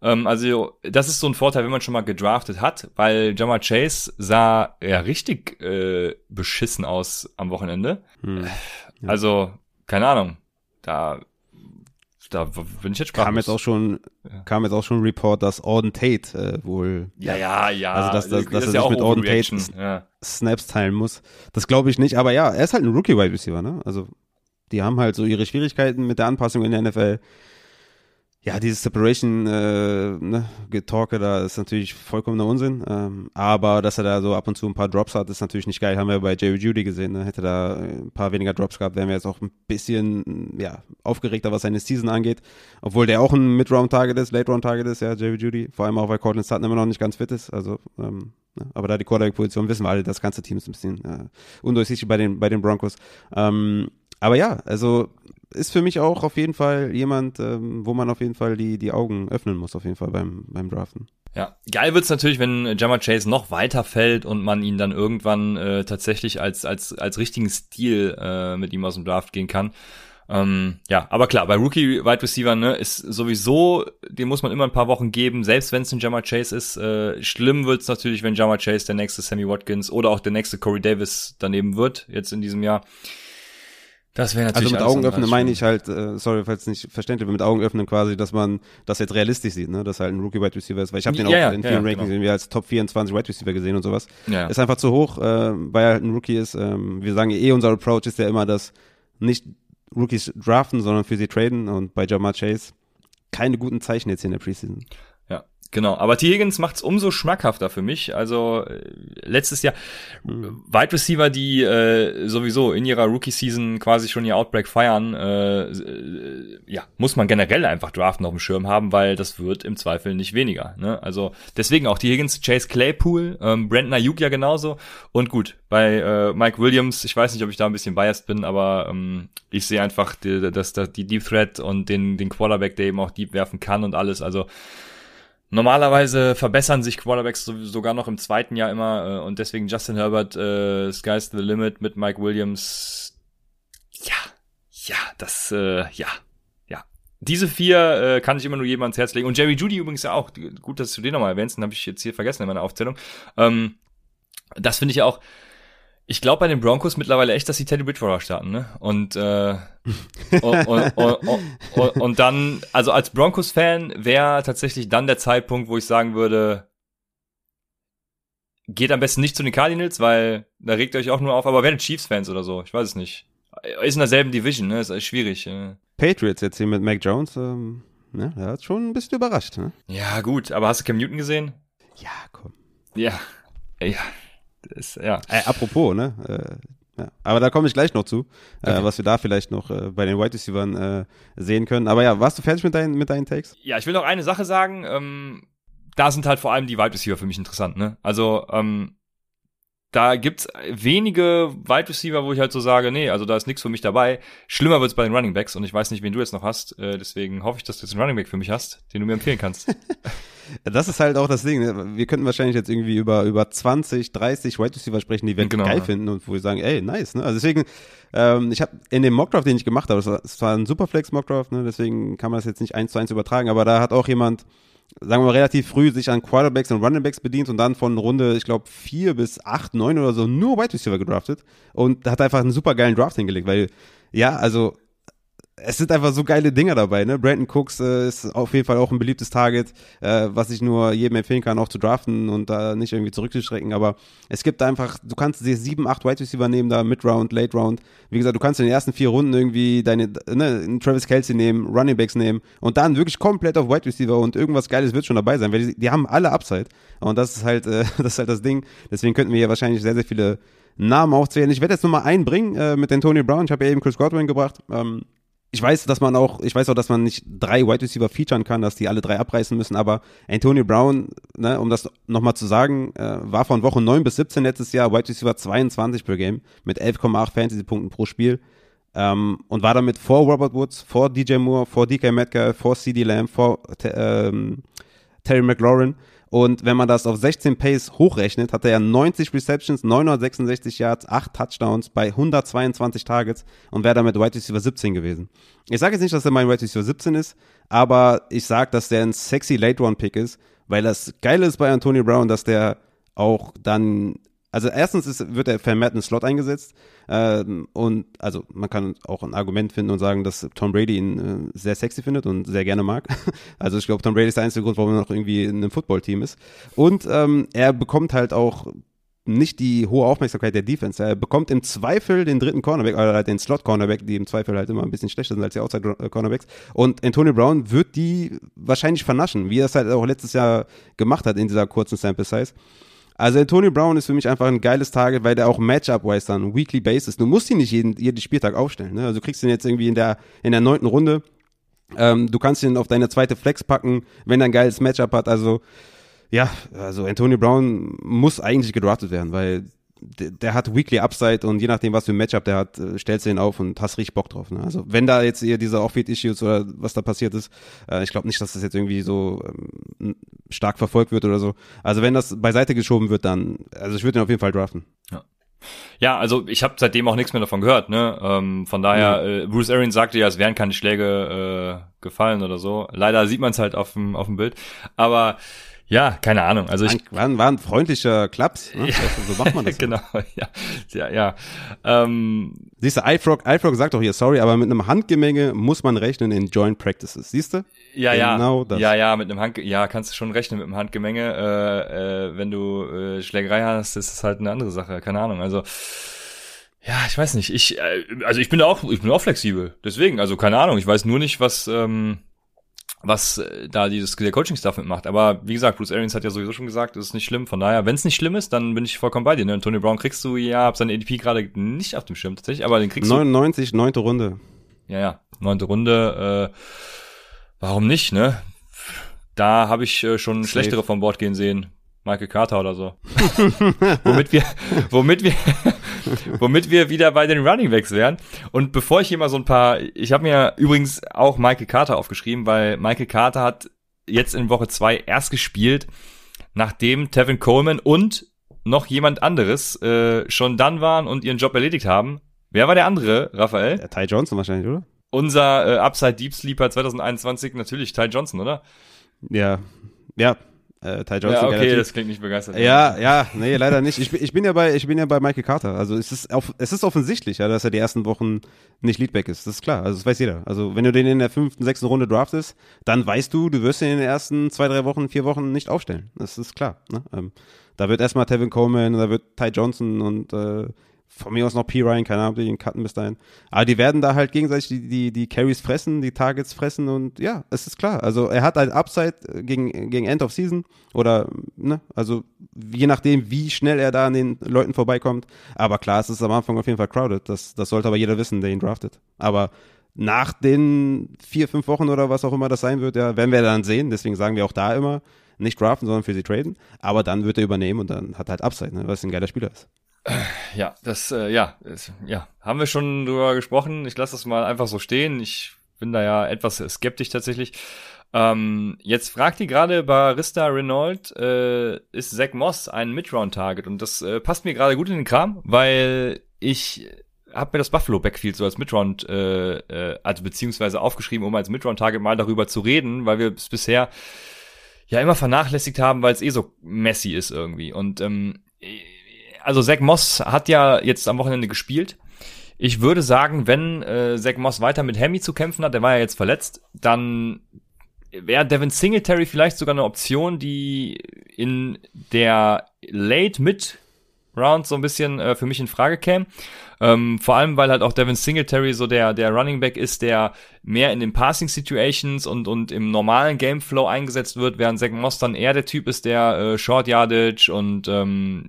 [SPEAKER 1] Ähm, also das ist so ein Vorteil, wenn man schon mal gedraftet hat, weil Jamar Chase sah ja richtig äh, beschissen aus am Wochenende. Hm, ja. Also keine Ahnung, da da bin ich jetzt sprachlos.
[SPEAKER 2] Kam jetzt auch schon, kam jetzt auch schon ein Report, dass Auden Tate äh, wohl.
[SPEAKER 1] Ja, ja, ja.
[SPEAKER 2] Also dass, dass, dass das er sich mit Auden Tate ja. Snaps teilen muss. Das glaube ich nicht. Aber ja, er ist halt ein Rookie Wide Receiver, ne? Also die haben halt so ihre Schwierigkeiten mit der Anpassung in der NFL. Ja, dieses Separation äh, ne, da ist natürlich vollkommener Unsinn. Ähm, aber dass er da so ab und zu ein paar Drops hat, ist natürlich nicht geil. Haben wir bei Jerry Judy gesehen. Ne? Hätte da ein paar weniger Drops gehabt, wären wir jetzt auch ein bisschen ja, aufgeregter, was seine Season angeht. Obwohl der auch ein Mid-Round-Target ist, Late-Round-Target ist, ja, Jerry Judy. Vor allem auch, weil Cortland Sutton immer noch nicht ganz fit ist. Also, ähm, ne? aber da die Quarterback-Position wissen wir alle, das ganze Team ist ein bisschen äh, undurchsichtig bei den, bei den Broncos. Ähm, aber ja, also ist für mich auch auf jeden Fall jemand, ähm, wo man auf jeden Fall die, die Augen öffnen muss, auf jeden Fall beim, beim Draften.
[SPEAKER 1] Ja, geil wird's natürlich, wenn Jammer Chase noch weiter fällt und man ihn dann irgendwann äh, tatsächlich als, als, als richtigen Stil äh, mit ihm aus dem Draft gehen kann. Ähm, ja, aber klar, bei Rookie Wide Receiver ne, ist sowieso, den muss man immer ein paar Wochen geben, selbst wenn es ein Jammer Chase ist. Äh, schlimm wird's natürlich, wenn Jammer Chase der nächste Sammy Watkins oder auch der nächste Corey Davis daneben wird, jetzt in diesem Jahr. Das wäre natürlich.
[SPEAKER 2] Also mit Augen öffnen meine ich halt, äh, sorry, falls nicht verständlich, mit Augen öffnen quasi, dass man das jetzt realistisch sieht, ne, dass halt ein Rookie Wide Receiver ist, weil ich habe den ja, auch ja, in vielen ja, Rankings genau. irgendwie als Top 24 Wide Receiver gesehen und sowas. Ja. Ist einfach zu hoch, äh, weil er halt ein Rookie ist. Ähm, wir sagen eh, unser Approach ist ja immer, dass nicht Rookies draften, sondern für sie traden und bei Jamar Chase keine guten Zeichen jetzt hier in der Preseason.
[SPEAKER 1] Genau, aber T. Higgins macht's umso schmackhafter für mich. Also äh, letztes Jahr mhm. Wide Receiver, die äh, sowieso in ihrer Rookie-Season quasi schon ihr Outbreak feiern, äh, äh, ja, muss man generell einfach draften auf dem Schirm haben, weil das wird im Zweifel nicht weniger. Ne? Also deswegen auch T. Higgins, Chase Claypool, ähm, Brandon Ayuk ja genauso. Und gut, bei äh, Mike Williams, ich weiß nicht, ob ich da ein bisschen biased bin, aber ähm, ich sehe einfach die, das, das, die Deep Threat und den, den Quarterback, der eben auch Deep werfen kann und alles. Also Normalerweise verbessern sich Quarterbacks sogar noch im zweiten Jahr immer äh, und deswegen Justin Herbert, äh, Sky's the Limit mit Mike Williams. Ja, ja, das, äh, ja, ja. Diese vier äh, kann ich immer nur jedem ans Herz legen. Und Jerry Judy übrigens ja auch. Gut, dass du den nochmal erwähnst, den habe ich jetzt hier vergessen in meiner Aufzählung. Ähm, das finde ich auch ich glaube bei den Broncos mittlerweile echt, dass sie Teddy Bridgewater starten, ne? Und, äh, und, und, und, und, dann, also als Broncos-Fan wäre tatsächlich dann der Zeitpunkt, wo ich sagen würde, geht am besten nicht zu den Cardinals, weil da regt ihr euch auch nur auf, aber werdet Chiefs-Fans oder so, ich weiß es nicht. Ist in derselben Division, ne? Ist schwierig. Äh.
[SPEAKER 2] Patriots jetzt hier mit Mac Jones, ähm, ne? Der hat schon ein bisschen überrascht, ne?
[SPEAKER 1] Ja, gut, aber hast du Cam Newton gesehen?
[SPEAKER 2] Ja, komm.
[SPEAKER 1] Ja, ja ist, ja.
[SPEAKER 2] Äh, apropos, ne? Äh, ja. Aber da komme ich gleich noch zu, äh, okay. äh, was wir da vielleicht noch äh, bei den White Receivers äh, sehen können. Aber ja, warst du fertig mit deinen, mit deinen Takes?
[SPEAKER 1] Ja, ich will noch eine Sache sagen. Ähm, da sind halt vor allem die Wide Receiver für mich interessant. Ne? Also ähm, da gibt's wenige Wide Receiver, wo ich halt so sage, nee, also da ist nichts für mich dabei. Schlimmer wird's bei den Running Backs und ich weiß nicht, wen du jetzt noch hast. Äh, deswegen hoffe ich, dass du jetzt einen Running Back für mich hast, den du mir empfehlen kannst.
[SPEAKER 2] das ist halt auch das Ding. Ne? Wir könnten wahrscheinlich jetzt irgendwie über über 20, 30 Wide Receiver sprechen, die wir genau, geil ja. finden und wo wir sagen, ey, nice. Ne? Also deswegen, ähm, ich habe in dem Mockdraft, den ich gemacht habe, es war, war ein Superflex Mockdraft, ne? deswegen kann man das jetzt nicht eins zu eins übertragen, aber da hat auch jemand sagen wir mal, relativ früh sich an Quarterbacks und Runningbacks bedient und dann von Runde, ich glaube, vier bis acht, neun oder so nur Wide Receiver gedraftet. Und hat einfach einen super geilen Draft hingelegt, weil, ja, also es sind einfach so geile Dinger dabei, ne? Brandon Cooks äh, ist auf jeden Fall auch ein beliebtes Target, äh, was ich nur jedem empfehlen kann, auch zu draften und da nicht irgendwie zurückzuschrecken. Aber es gibt einfach, du kannst dir sieben, acht Wide Receiver nehmen, da Mid-Round, Late-Round. Wie gesagt, du kannst in den ersten vier Runden irgendwie deine, ne, Travis Kelsey nehmen, Running Backs nehmen und dann wirklich komplett auf Wide Receiver und irgendwas Geiles wird schon dabei sein, weil die, die haben alle Upside. Und das ist halt, äh, das ist halt das Ding. Deswegen könnten wir hier wahrscheinlich sehr, sehr viele Namen aufzählen. Ich werde jetzt nur mal einen bringen äh, mit Antonio Brown. Ich habe ja eben Chris Godwin gebracht. Ähm, ich weiß, dass man auch, ich weiß auch, dass man nicht drei Wide Receiver featuren kann, dass die alle drei abreißen müssen, aber Antonio Brown, ne, um das nochmal zu sagen, äh, war von Woche 9 bis 17 letztes Jahr Wide Receiver 22 per Game mit 11,8 Fantasy-Punkten pro Spiel ähm, und war damit vor Robert Woods, vor DJ Moore, vor DK Metcalf, vor CD Lamb, vor ähm, Terry McLaurin und wenn man das auf 16 Pace hochrechnet, hat er ja 90 Receptions, 966 Yards, 8 Touchdowns bei 122 Targets und wäre damit Wide Receiver 17 gewesen. Ich sage jetzt nicht, dass er mein Wide Receiver 17 ist, aber ich sage, dass der ein sexy Late-Round-Pick ist, weil das Geile ist bei Antonio Brown, dass der auch dann also erstens ist, wird er vermehrt in Slot eingesetzt ähm, und also man kann auch ein Argument finden und sagen, dass Tom Brady ihn äh, sehr sexy findet und sehr gerne mag. Also ich glaube, Tom Brady ist der einzige Grund, warum er noch irgendwie in einem Footballteam ist. Und ähm, er bekommt halt auch nicht die hohe Aufmerksamkeit der Defense. Er bekommt im Zweifel den dritten Cornerback, oder halt den Slot-Cornerback, die im Zweifel halt immer ein bisschen schlechter sind als die Outside-Cornerbacks. Und Antonio Brown wird die wahrscheinlich vernaschen, wie er es halt auch letztes Jahr gemacht hat in dieser kurzen Sample-Size. Also Antonio Brown ist für mich einfach ein geiles Target, weil der auch Matchup-wise dann Weekly Basis. Du musst ihn nicht jeden, jeden Spieltag aufstellen. Ne? Also du kriegst ihn jetzt irgendwie in der in der neunten Runde. Ähm, du kannst ihn auf deine zweite Flex packen, wenn er ein geiles Matchup hat. Also ja, also Antonio Brown muss eigentlich gedraftet werden, weil der, hat Weekly Upside und je nachdem, was für ein Matchup der hat, äh, stellst du ihn auf und hast richtig Bock drauf. Ne? Also wenn da jetzt eher diese Off-Field-Issues oder was da passiert ist, äh, ich glaube nicht, dass das jetzt irgendwie so ähm, stark verfolgt wird oder so. Also wenn das beiseite geschoben wird, dann, also ich würde ihn auf jeden Fall draften.
[SPEAKER 1] Ja. Ja, also ich habe seitdem auch nichts mehr davon gehört. Ne? Ähm, von daher, mhm. äh, Bruce Arians sagte ja, es wären keine Schläge äh, gefallen oder so. Leider sieht man es halt auf dem auf dem Bild. Aber ja, keine Ahnung. Also ich
[SPEAKER 2] war, war ein freundlicher Klaps. Ne? Ja, so macht man das.
[SPEAKER 1] genau, ja, ja, ja. Ähm,
[SPEAKER 2] Siehst du, iFrog, iFrog sagt doch hier, sorry, aber mit einem Handgemenge muss man rechnen in Joint Practices. Siehst du?
[SPEAKER 1] Ja, genau ja. Das. Ja, ja, mit einem Hand, ja, kannst du schon rechnen mit einem Handgemenge. Äh, äh, wenn du äh, Schlägerei hast, ist es halt eine andere Sache. Keine Ahnung. Also ja, ich weiß nicht. Ich, äh, also ich bin da auch, ich bin auch flexibel. Deswegen, also keine Ahnung. Ich weiß nur nicht, was. Ähm, was äh, da dieses der Coaching-Staff mitmacht. Aber wie gesagt, Bruce Arians hat ja sowieso schon gesagt, es ist nicht schlimm. Von daher, wenn es nicht schlimm ist, dann bin ich vollkommen bei dir. Ne? Antonio Brown kriegst du, ja, hab seine ADP gerade nicht auf dem Schirm tatsächlich, aber den kriegst
[SPEAKER 2] 99, du. 99, neunte Runde.
[SPEAKER 1] Ja, ja, neunte Runde. Äh, warum nicht, ne? Da habe ich äh, schon Safe. schlechtere vom Bord gehen sehen. Michael Carter oder so. womit wir, womit wir, womit wir wieder bei den Running Backs wären. Und bevor ich hier mal so ein paar, ich habe mir übrigens auch Michael Carter aufgeschrieben, weil Michael Carter hat jetzt in Woche zwei erst gespielt, nachdem Tevin Coleman und noch jemand anderes äh, schon dann waren und ihren Job erledigt haben. Wer war der andere, Raphael?
[SPEAKER 2] Der Ty Johnson wahrscheinlich, oder?
[SPEAKER 1] Unser äh, Upside Deep Sleeper 2021, natürlich Ty Johnson, oder?
[SPEAKER 2] Ja, ja,
[SPEAKER 1] äh, Ty Johnson. Ja, okay, das klingt nicht begeistert.
[SPEAKER 2] Ja, ja, nee, leider nicht. Ich, ich bin ja bei, ich bin ja bei Michael Carter. Also es ist, auf, es ist offensichtlich, ja, dass er die ersten Wochen nicht Leadback ist. Das ist klar. Also das weiß jeder. Also wenn du den in der fünften, sechsten Runde draftest, dann weißt du, du wirst ihn in den ersten zwei, drei Wochen, vier Wochen nicht aufstellen. Das ist klar. Ne? Ähm, da wird erstmal Tevin Coleman, da wird Ty Johnson und äh, von mir aus noch P. Ryan, keine Ahnung, die ihn cutten bis dahin. Aber die werden da halt gegenseitig die, die, die Carries fressen, die Targets fressen und ja, es ist klar. Also er hat ein Upside gegen, gegen End of Season oder, ne, also je nachdem, wie schnell er da an den Leuten vorbeikommt. Aber klar, es ist am Anfang auf jeden Fall crowded. Das, das sollte aber jeder wissen, der ihn draftet. Aber nach den vier, fünf Wochen oder was auch immer das sein wird, ja, werden wir dann sehen. Deswegen sagen wir auch da immer, nicht draften, sondern für sie traden. Aber dann wird er übernehmen und dann hat er halt Upside, ne, was ein geiler Spieler ist.
[SPEAKER 1] Ja, das, äh, ja, ist, ja, haben wir schon drüber gesprochen. Ich lasse das mal einfach so stehen. Ich bin da ja etwas skeptisch tatsächlich. Ähm, jetzt fragt die gerade Barista Renault, äh, ist Zach Moss ein Midround-Target? Und das äh, passt mir gerade gut in den Kram, weil ich habe mir das Buffalo Backfield so als Midround, äh, äh, also beziehungsweise aufgeschrieben, um als Midround-Target mal darüber zu reden, weil wir es bisher ja immer vernachlässigt haben, weil es eh so messy ist irgendwie. Und ähm, also Zach Moss hat ja jetzt am Wochenende gespielt. Ich würde sagen, wenn äh, Zach Moss weiter mit Hemi zu kämpfen hat, der war ja jetzt verletzt, dann wäre Devin Singletary vielleicht sogar eine Option, die in der Late Mid Round so ein bisschen äh, für mich in Frage käme. Ähm, vor allem, weil halt auch Devin Singletary so der, der Running Back ist, der mehr in den Passing Situations und, und im normalen Gameflow eingesetzt wird, während Zach Moss dann eher der Typ ist, der äh, Short Yardage und ähm,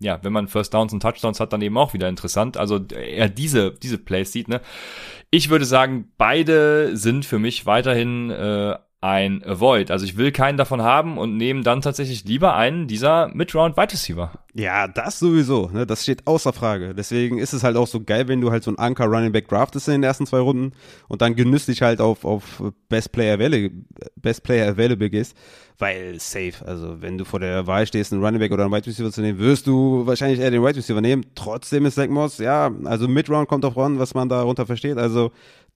[SPEAKER 1] ja, wenn man First Downs und Touchdowns hat, dann eben auch wieder interessant. Also er diese, diese Plays sieht, ne? Ich würde sagen, beide sind für mich weiterhin äh, ein Avoid. Also ich will keinen davon haben und nehme dann tatsächlich lieber einen dieser Mid-Round Wide Receiver.
[SPEAKER 2] Ja, das sowieso. Ne? Das steht außer Frage. Deswegen ist es halt auch so geil, wenn du halt so einen Anker Running Back draftest in den ersten zwei Runden und dann genüsslich halt auf, auf Best Player Available, Best Player Available gehst. Weil safe, also wenn du vor der Wahl stehst, einen Running Back oder einen Wide Receiver zu nehmen, wirst du wahrscheinlich eher den Wide Receiver nehmen. Trotzdem ist Zach Moss, ja, also Mid-Round kommt auch ran, was man darunter versteht. Also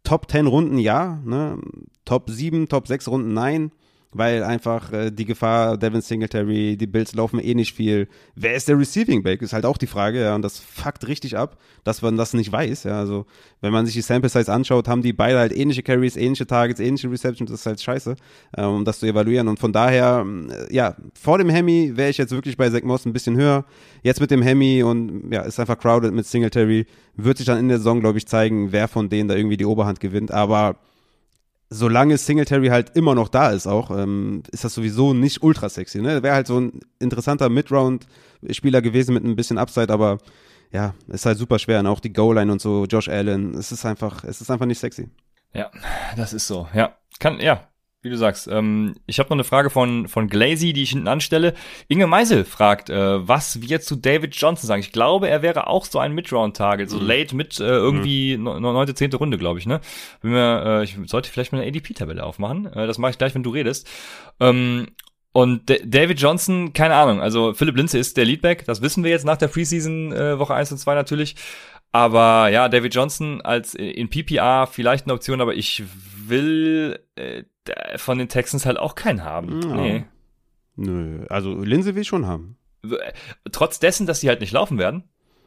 [SPEAKER 2] Top 10 Runden ja, ne? Top 7, Top 6 Runden nein weil einfach äh, die Gefahr, Devin Singletary, die Bills laufen eh nicht viel. Wer ist der Receiving Back? Ist halt auch die Frage, ja, und das fuckt richtig ab, dass man das nicht weiß, ja, also wenn man sich die Sample Size anschaut, haben die beide halt ähnliche Carries, ähnliche Targets, ähnliche Receptions, das ist halt scheiße, äh, um das zu evaluieren. Und von daher, äh, ja, vor dem Hemi wäre ich jetzt wirklich bei Zach Moss ein bisschen höher, jetzt mit dem Hemi und ja, ist einfach crowded mit Singletary, wird sich dann in der Saison, glaube ich, zeigen, wer von denen da irgendwie die Oberhand gewinnt, aber solange Singletary halt immer noch da ist auch, ähm, ist das sowieso nicht ultra sexy. Ne? Wäre halt so ein interessanter Mid-Round-Spieler gewesen mit ein bisschen Upside, aber ja, ist halt super schwer. Und auch die Goal-Line und so, Josh Allen, es ist einfach, es ist einfach nicht sexy.
[SPEAKER 1] Ja, das ist so. Ja, kann, ja, wie du sagst. Ähm, ich habe noch eine Frage von, von Glazy, die ich hinten anstelle. Inge Meisel fragt, äh, was wir zu David Johnson sagen. Ich glaube, er wäre auch so ein Mid-Round-Target, so mhm. late mit äh, irgendwie mhm. neunte, zehnte Runde, glaube ich. Ne? Bin mir, äh, ich sollte vielleicht mal eine ADP-Tabelle aufmachen. Äh, das mache ich gleich, wenn du redest. Ähm, und D David Johnson, keine Ahnung. Also Philipp Linze ist der Leadback. Das wissen wir jetzt nach der Preseason äh, Woche 1 und 2 natürlich. Aber ja, David Johnson als in PPR vielleicht eine Option, aber ich will äh, von den Texans halt auch keinen haben. Ja. Nee.
[SPEAKER 2] Nö, also Linse will ich schon haben.
[SPEAKER 1] Trotz dessen, dass sie halt nicht laufen werden,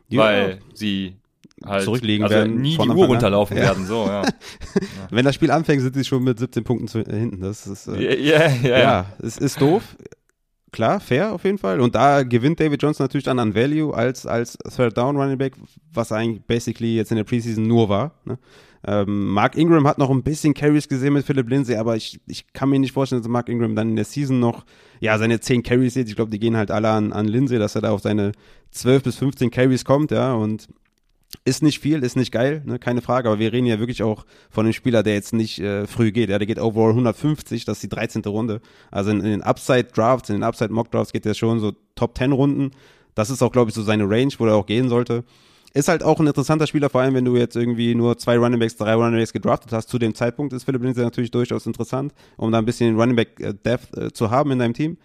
[SPEAKER 1] ja. weil sie halt
[SPEAKER 2] zurücklegen
[SPEAKER 1] also
[SPEAKER 2] werden,
[SPEAKER 1] nie die Uhr runterlaufen ja. werden. So, ja.
[SPEAKER 2] Wenn das Spiel anfängt, sind sie schon mit 17 Punkten zu, äh, hinten. Das ist
[SPEAKER 1] äh, ja, ja,
[SPEAKER 2] ja, es ist doof. Klar, fair auf jeden Fall. Und da gewinnt David Johnson natürlich dann an Value als, als Third Down Running Back, was eigentlich basically jetzt in der Preseason nur war. Ne? Ähm, Mark Ingram hat noch ein bisschen Carries gesehen mit Philip Lindsay, aber ich, ich kann mir nicht vorstellen, dass Mark Ingram dann in der Season noch, ja, seine 10 Carries sieht. Ich glaube, die gehen halt alle an, an Lindsay, dass er da auf seine 12 bis 15 Carries kommt, ja, und ist nicht viel, ist nicht geil, ne, keine Frage, aber wir reden ja wirklich auch von einem Spieler, der jetzt nicht äh, früh geht. Ja, der geht overall 150, das ist die 13. Runde. Also in, in den Upside Drafts, in den Upside Mock Drafts geht der schon so Top 10 Runden. Das ist auch, glaube ich, so seine Range, wo er auch gehen sollte. Ist halt auch ein interessanter Spieler, vor allem wenn du jetzt irgendwie nur zwei Running Backs, drei Running Backs gedraftet hast. Zu dem Zeitpunkt ist Philipp Lindsay natürlich durchaus interessant, um da ein bisschen Running Back äh, Depth äh, zu haben in deinem Team.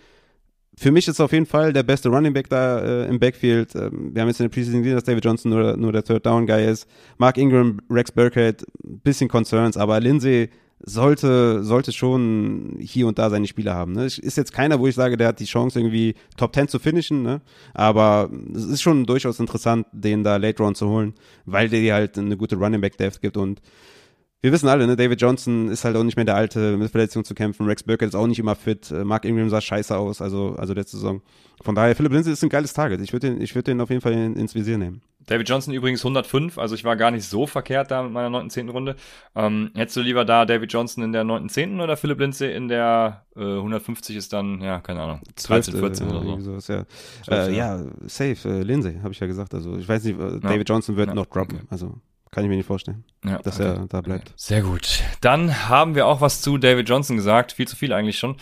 [SPEAKER 2] Für mich ist auf jeden Fall der beste Running Back da äh, im Backfield. Ähm, wir haben jetzt in der Preseason gesehen, dass David Johnson nur, nur der Third Down Guy ist. Mark Ingram, Rex Burkhead, bisschen Concerns, aber Lindsay sollte, sollte schon hier und da seine Spieler haben. Ne? Ist jetzt keiner, wo ich sage, der hat die Chance, irgendwie Top 10 zu finishen, ne? aber es ist schon durchaus interessant, den da Late Round zu holen, weil der dir halt eine gute Running Back Depth gibt und wir wissen alle, ne, David Johnson ist halt auch nicht mehr der alte, mit Verletzungen zu kämpfen. Rex Burkett ist auch nicht immer fit. Äh, Mark Ingram sah scheiße aus, also, also letzte Saison. Von daher, Philipp Lindsay ist ein geiles Target. Ich würde den, ich den auf jeden Fall in, ins Visier nehmen.
[SPEAKER 1] David Johnson übrigens 105, also ich war gar nicht so verkehrt da mit meiner 9. 10. Runde. Ähm, hättest du lieber da David Johnson in der 9. 10. oder Philipp Lindsay in der äh, 150 ist dann, ja, keine Ahnung, 13, 14 äh, oder so.
[SPEAKER 2] Sowas, ja. 12, äh, ja. ja, safe, äh, Lindsay, habe ich ja gesagt. Also ich weiß nicht, äh, David ja. Johnson wird ja. noch droppen. Okay. Also kann ich mir nicht vorstellen, ja, dass okay. er da bleibt.
[SPEAKER 1] Sehr gut. Dann haben wir auch was zu David Johnson gesagt. Viel zu viel eigentlich schon.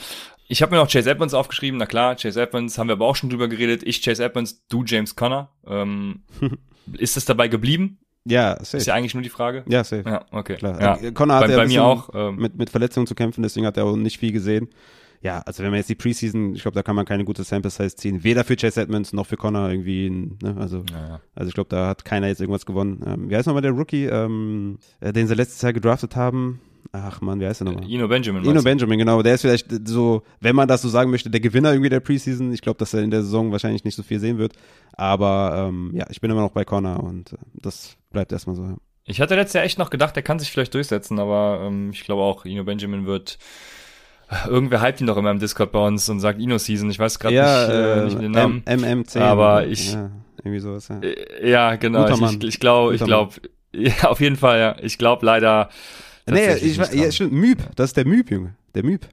[SPEAKER 1] Ich habe mir noch Chase Edmonds aufgeschrieben. Na klar, Chase Edmonds haben wir aber auch schon drüber geredet. Ich Chase Edmonds, du James Conner. Ähm, ist es dabei geblieben?
[SPEAKER 2] Ja, safe.
[SPEAKER 1] Ist ja eigentlich nur die Frage.
[SPEAKER 2] Ja, safe.
[SPEAKER 1] Ja, okay.
[SPEAKER 2] Klar.
[SPEAKER 1] Ja.
[SPEAKER 2] Äh, Connor hat
[SPEAKER 1] bei,
[SPEAKER 2] ja
[SPEAKER 1] bei mir auch
[SPEAKER 2] ähm, mit, mit Verletzungen zu kämpfen, deswegen hat er auch nicht viel gesehen ja, also wenn man jetzt die Preseason, ich glaube, da kann man keine gute Sample Size ziehen, weder für Chase Edmonds noch für Connor irgendwie, ne, also, ja, ja. also ich glaube, da hat keiner jetzt irgendwas gewonnen. Ähm, wie heißt nochmal der Rookie, ähm, äh, den sie letztes Jahr gedraftet haben? Ach man, wie heißt der nochmal?
[SPEAKER 1] Ino Benjamin.
[SPEAKER 2] Ino Benjamin, genau. Der ist vielleicht so, wenn man das so sagen möchte, der Gewinner irgendwie der Preseason. Ich glaube, dass er in der Saison wahrscheinlich nicht so viel sehen wird. Aber ähm, ja, ich bin immer noch bei Connor und äh, das bleibt erstmal so. Ja.
[SPEAKER 1] Ich hatte letztes Jahr echt noch gedacht, der kann sich vielleicht durchsetzen, aber ähm, ich glaube auch, Ino Benjamin wird Irgendwer hypt ihn doch immer im Discord bei uns und sagt Ino Season. Ich weiß gerade
[SPEAKER 2] ja,
[SPEAKER 1] nicht, äh, nicht den Namen.
[SPEAKER 2] MMC.
[SPEAKER 1] Aber ich.
[SPEAKER 2] Ja, irgendwie sowas, ja.
[SPEAKER 1] Äh, ja, genau. Guter ich, ich, ich glaube, ich glaube, ja, auf jeden Fall, ja. Ich glaube leider.
[SPEAKER 2] Nee, ich, ja, stimmt. Müb. Das ist der Müb, Junge. Der Müb.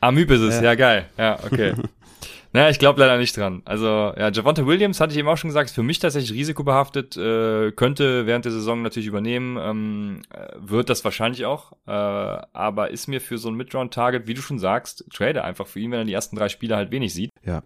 [SPEAKER 1] Ah, Müb ist es. Ja, ja geil. Ja, okay. Naja, ich glaube leider nicht dran. Also, ja, Javonte Williams, hatte ich eben auch schon gesagt, ist für mich tatsächlich risikobehaftet, äh, könnte während der Saison natürlich übernehmen, ähm, äh, wird das wahrscheinlich auch, äh, aber ist mir für so ein Midround-Target, wie du schon sagst, trade einfach für ihn, wenn er die ersten drei Spiele halt wenig sieht.
[SPEAKER 2] Ja.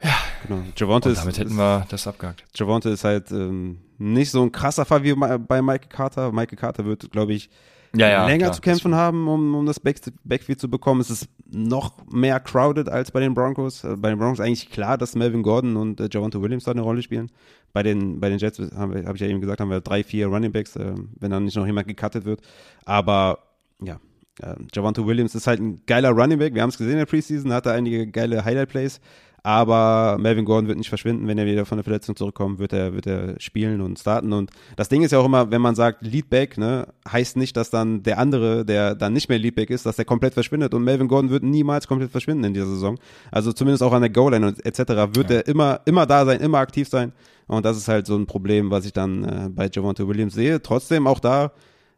[SPEAKER 2] Ja. Genau. Javonte
[SPEAKER 1] ist, damit hätten wir das abgehakt.
[SPEAKER 2] Javonte ist halt ähm, nicht so ein krasser Fall wie bei Michael Carter. Michael Carter wird, glaube ich, ja, ja, länger klar, zu kämpfen haben, um, um das Back Backfield zu bekommen. Es ist noch mehr crowded als bei den Broncos. Äh, bei den Broncos eigentlich klar, dass Melvin Gordon und äh, Javante Williams da eine Rolle spielen. Bei den, bei den Jets, habe hab ich ja eben gesagt, haben wir drei, vier Running Backs, äh, wenn dann nicht noch jemand gecuttet wird. Aber ja, äh, Javante Williams ist halt ein geiler Running Back. Wir haben es gesehen in der Preseason, hatte einige geile Highlight-Plays. Aber Melvin Gordon wird nicht verschwinden, wenn er wieder von der Verletzung zurückkommt, wird er, wird er spielen und starten. Und das Ding ist ja auch immer, wenn man sagt Leadback, ne, heißt nicht, dass dann der andere, der dann nicht mehr Leadback ist, dass der komplett verschwindet. Und Melvin Gordon wird niemals komplett verschwinden in dieser Saison. Also zumindest auch an der Goal-Line und etc. wird ja. er immer, immer da sein, immer aktiv sein. Und das ist halt so ein Problem, was ich dann äh, bei Javante Williams sehe. Trotzdem auch da,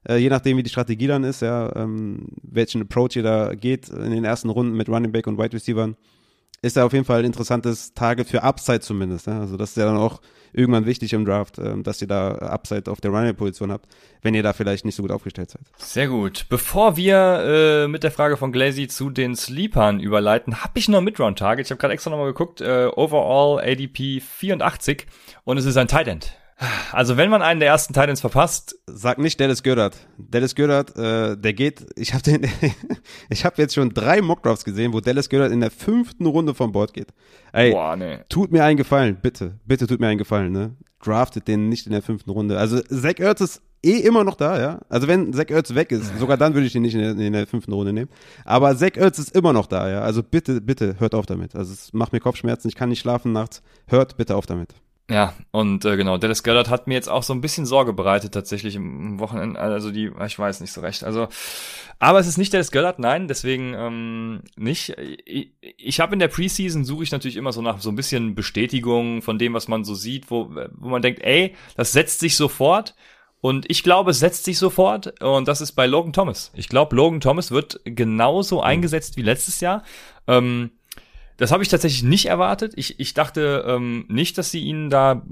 [SPEAKER 2] äh, je nachdem, wie die Strategie dann ist, ja, ähm, welchen Approach ihr da geht in den ersten Runden mit Running Back und Wide Receivern ist er auf jeden Fall ein interessantes Target für Upside zumindest. Ja? Also das ist ja dann auch irgendwann wichtig im Draft, ähm, dass ihr da Upside auf der Running-Position habt, wenn ihr da vielleicht nicht so gut aufgestellt seid.
[SPEAKER 1] Sehr gut. Bevor wir äh, mit der Frage von Glazy zu den Sleepern überleiten, habe ich noch Midround-Target. Ich habe gerade extra nochmal geguckt. Äh, overall ADP 84 und es ist ein Tight End. Also wenn man einen der ersten Titans verpasst,
[SPEAKER 2] sag nicht Dallas Goddard. Dallas Goddard, äh, der geht. Ich habe den, ich habe jetzt schon drei Mockdrafts gesehen, wo Dallas Goddard in der fünften Runde vom Board geht. Ey, Boah, nee. tut mir einen Gefallen, bitte, bitte tut mir einen Gefallen, ne? Draftet den nicht in der fünften Runde. Also Zach Ertz ist eh immer noch da, ja. Also wenn Zach Ertz weg ist, sogar dann würde ich ihn nicht in der, in der, fünften Runde nehmen. Aber Zach Ertz ist immer noch da, ja. Also bitte, bitte hört auf damit. Also es macht mir Kopfschmerzen. Ich kann nicht schlafen nachts. Hört bitte auf damit.
[SPEAKER 1] Ja, und äh, genau, Dallas Goddard hat mir jetzt auch so ein bisschen Sorge bereitet tatsächlich im Wochenende, also die, ich weiß nicht so recht. Also, aber es ist nicht Dallas Goddard, nein, deswegen ähm, nicht. Ich, ich habe in der Preseason suche ich natürlich immer so nach so ein bisschen Bestätigung von dem, was man so sieht, wo, wo man denkt, ey, das setzt sich sofort. Und ich glaube, es setzt sich sofort. Und das ist bei Logan Thomas. Ich glaube, Logan Thomas wird genauso eingesetzt wie letztes Jahr. Ähm, das habe ich tatsächlich nicht erwartet. Ich, ich dachte ähm, nicht, dass sie ihn da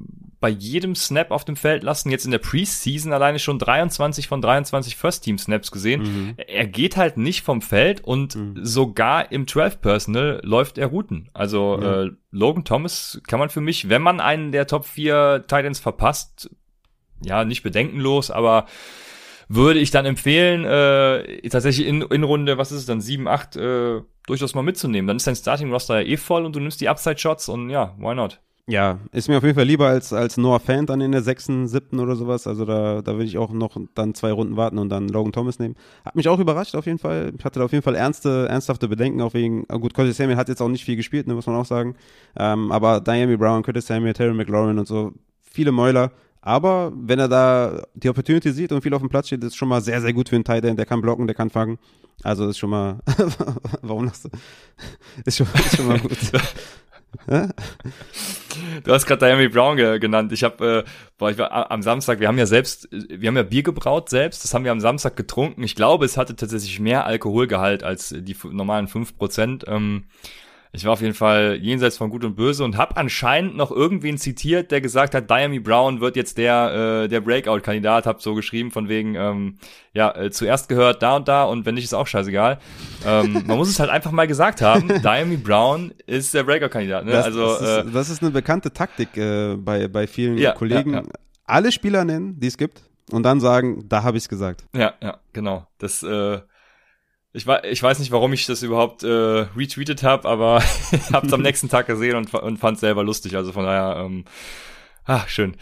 [SPEAKER 1] bei jedem Snap auf dem Feld lassen. Jetzt in der Preseason alleine schon 23 von 23 First-Team-Snaps gesehen. Mhm. Er geht halt nicht vom Feld und mhm. sogar im 12-Personal läuft er Routen. Also ja. äh, Logan Thomas kann man für mich, wenn man einen der Top 4 Titans verpasst, ja, nicht bedenkenlos, aber würde ich dann empfehlen, äh, tatsächlich in, in Runde, was ist es dann, 7, 8, äh, durchaus mal mitzunehmen. Dann ist dein Starting-Roster ja eh voll und du nimmst die Upside-Shots und ja, why not?
[SPEAKER 2] Ja, ist mir auf jeden Fall lieber als, als Noah Fan dann in der sechsten, siebten oder sowas. Also da, da will ich auch noch dann zwei Runden warten und dann Logan Thomas nehmen. Hat mich auch überrascht auf jeden Fall. Ich hatte da auf jeden Fall ernste, ernsthafte Bedenken, auch wegen, gut, Curtis Samuel hat jetzt auch nicht viel gespielt, ne, muss man auch sagen. Ähm, aber Diami Brown, Curtis Samuel, Terry McLaurin und so, viele Mäuler. Aber wenn er da die Opportunity sieht und viel auf dem Platz steht, ist schon mal sehr, sehr gut für einen Tight End. Der kann blocken, der kann fangen. Also ist schon mal, warum lachst du? Ist schon, ist schon mal gut.
[SPEAKER 1] du hast gerade Diami Brown ge genannt. Ich habe, äh, boah, ich war am Samstag, wir haben ja selbst, wir haben ja Bier gebraut selbst, das haben wir am Samstag getrunken. Ich glaube, es hatte tatsächlich mehr Alkoholgehalt als die normalen fünf Prozent. Ähm, ich war auf jeden Fall jenseits von Gut und Böse und habe anscheinend noch irgendwen zitiert, der gesagt hat, Diami Brown wird jetzt der äh, der Breakout-Kandidat. Hab so geschrieben von wegen, ähm, ja äh, zuerst gehört da und da und wenn nicht ist auch scheißegal. ähm, man muss es halt einfach mal gesagt haben. Diami Brown ist der Breakout-Kandidat. Ne?
[SPEAKER 2] Das,
[SPEAKER 1] also
[SPEAKER 2] das ist, äh, das ist eine bekannte Taktik äh, bei bei vielen ja, Kollegen. Ja, ja. Alle Spieler nennen, die es gibt, und dann sagen, da habe ich es gesagt.
[SPEAKER 1] Ja, ja, genau. Das äh, ich, weiß, ich weiß nicht, warum ich das überhaupt äh, retweetet habe, aber habe es am nächsten Tag gesehen und, und fand es selber lustig. Also von daher, ähm, ah, schön.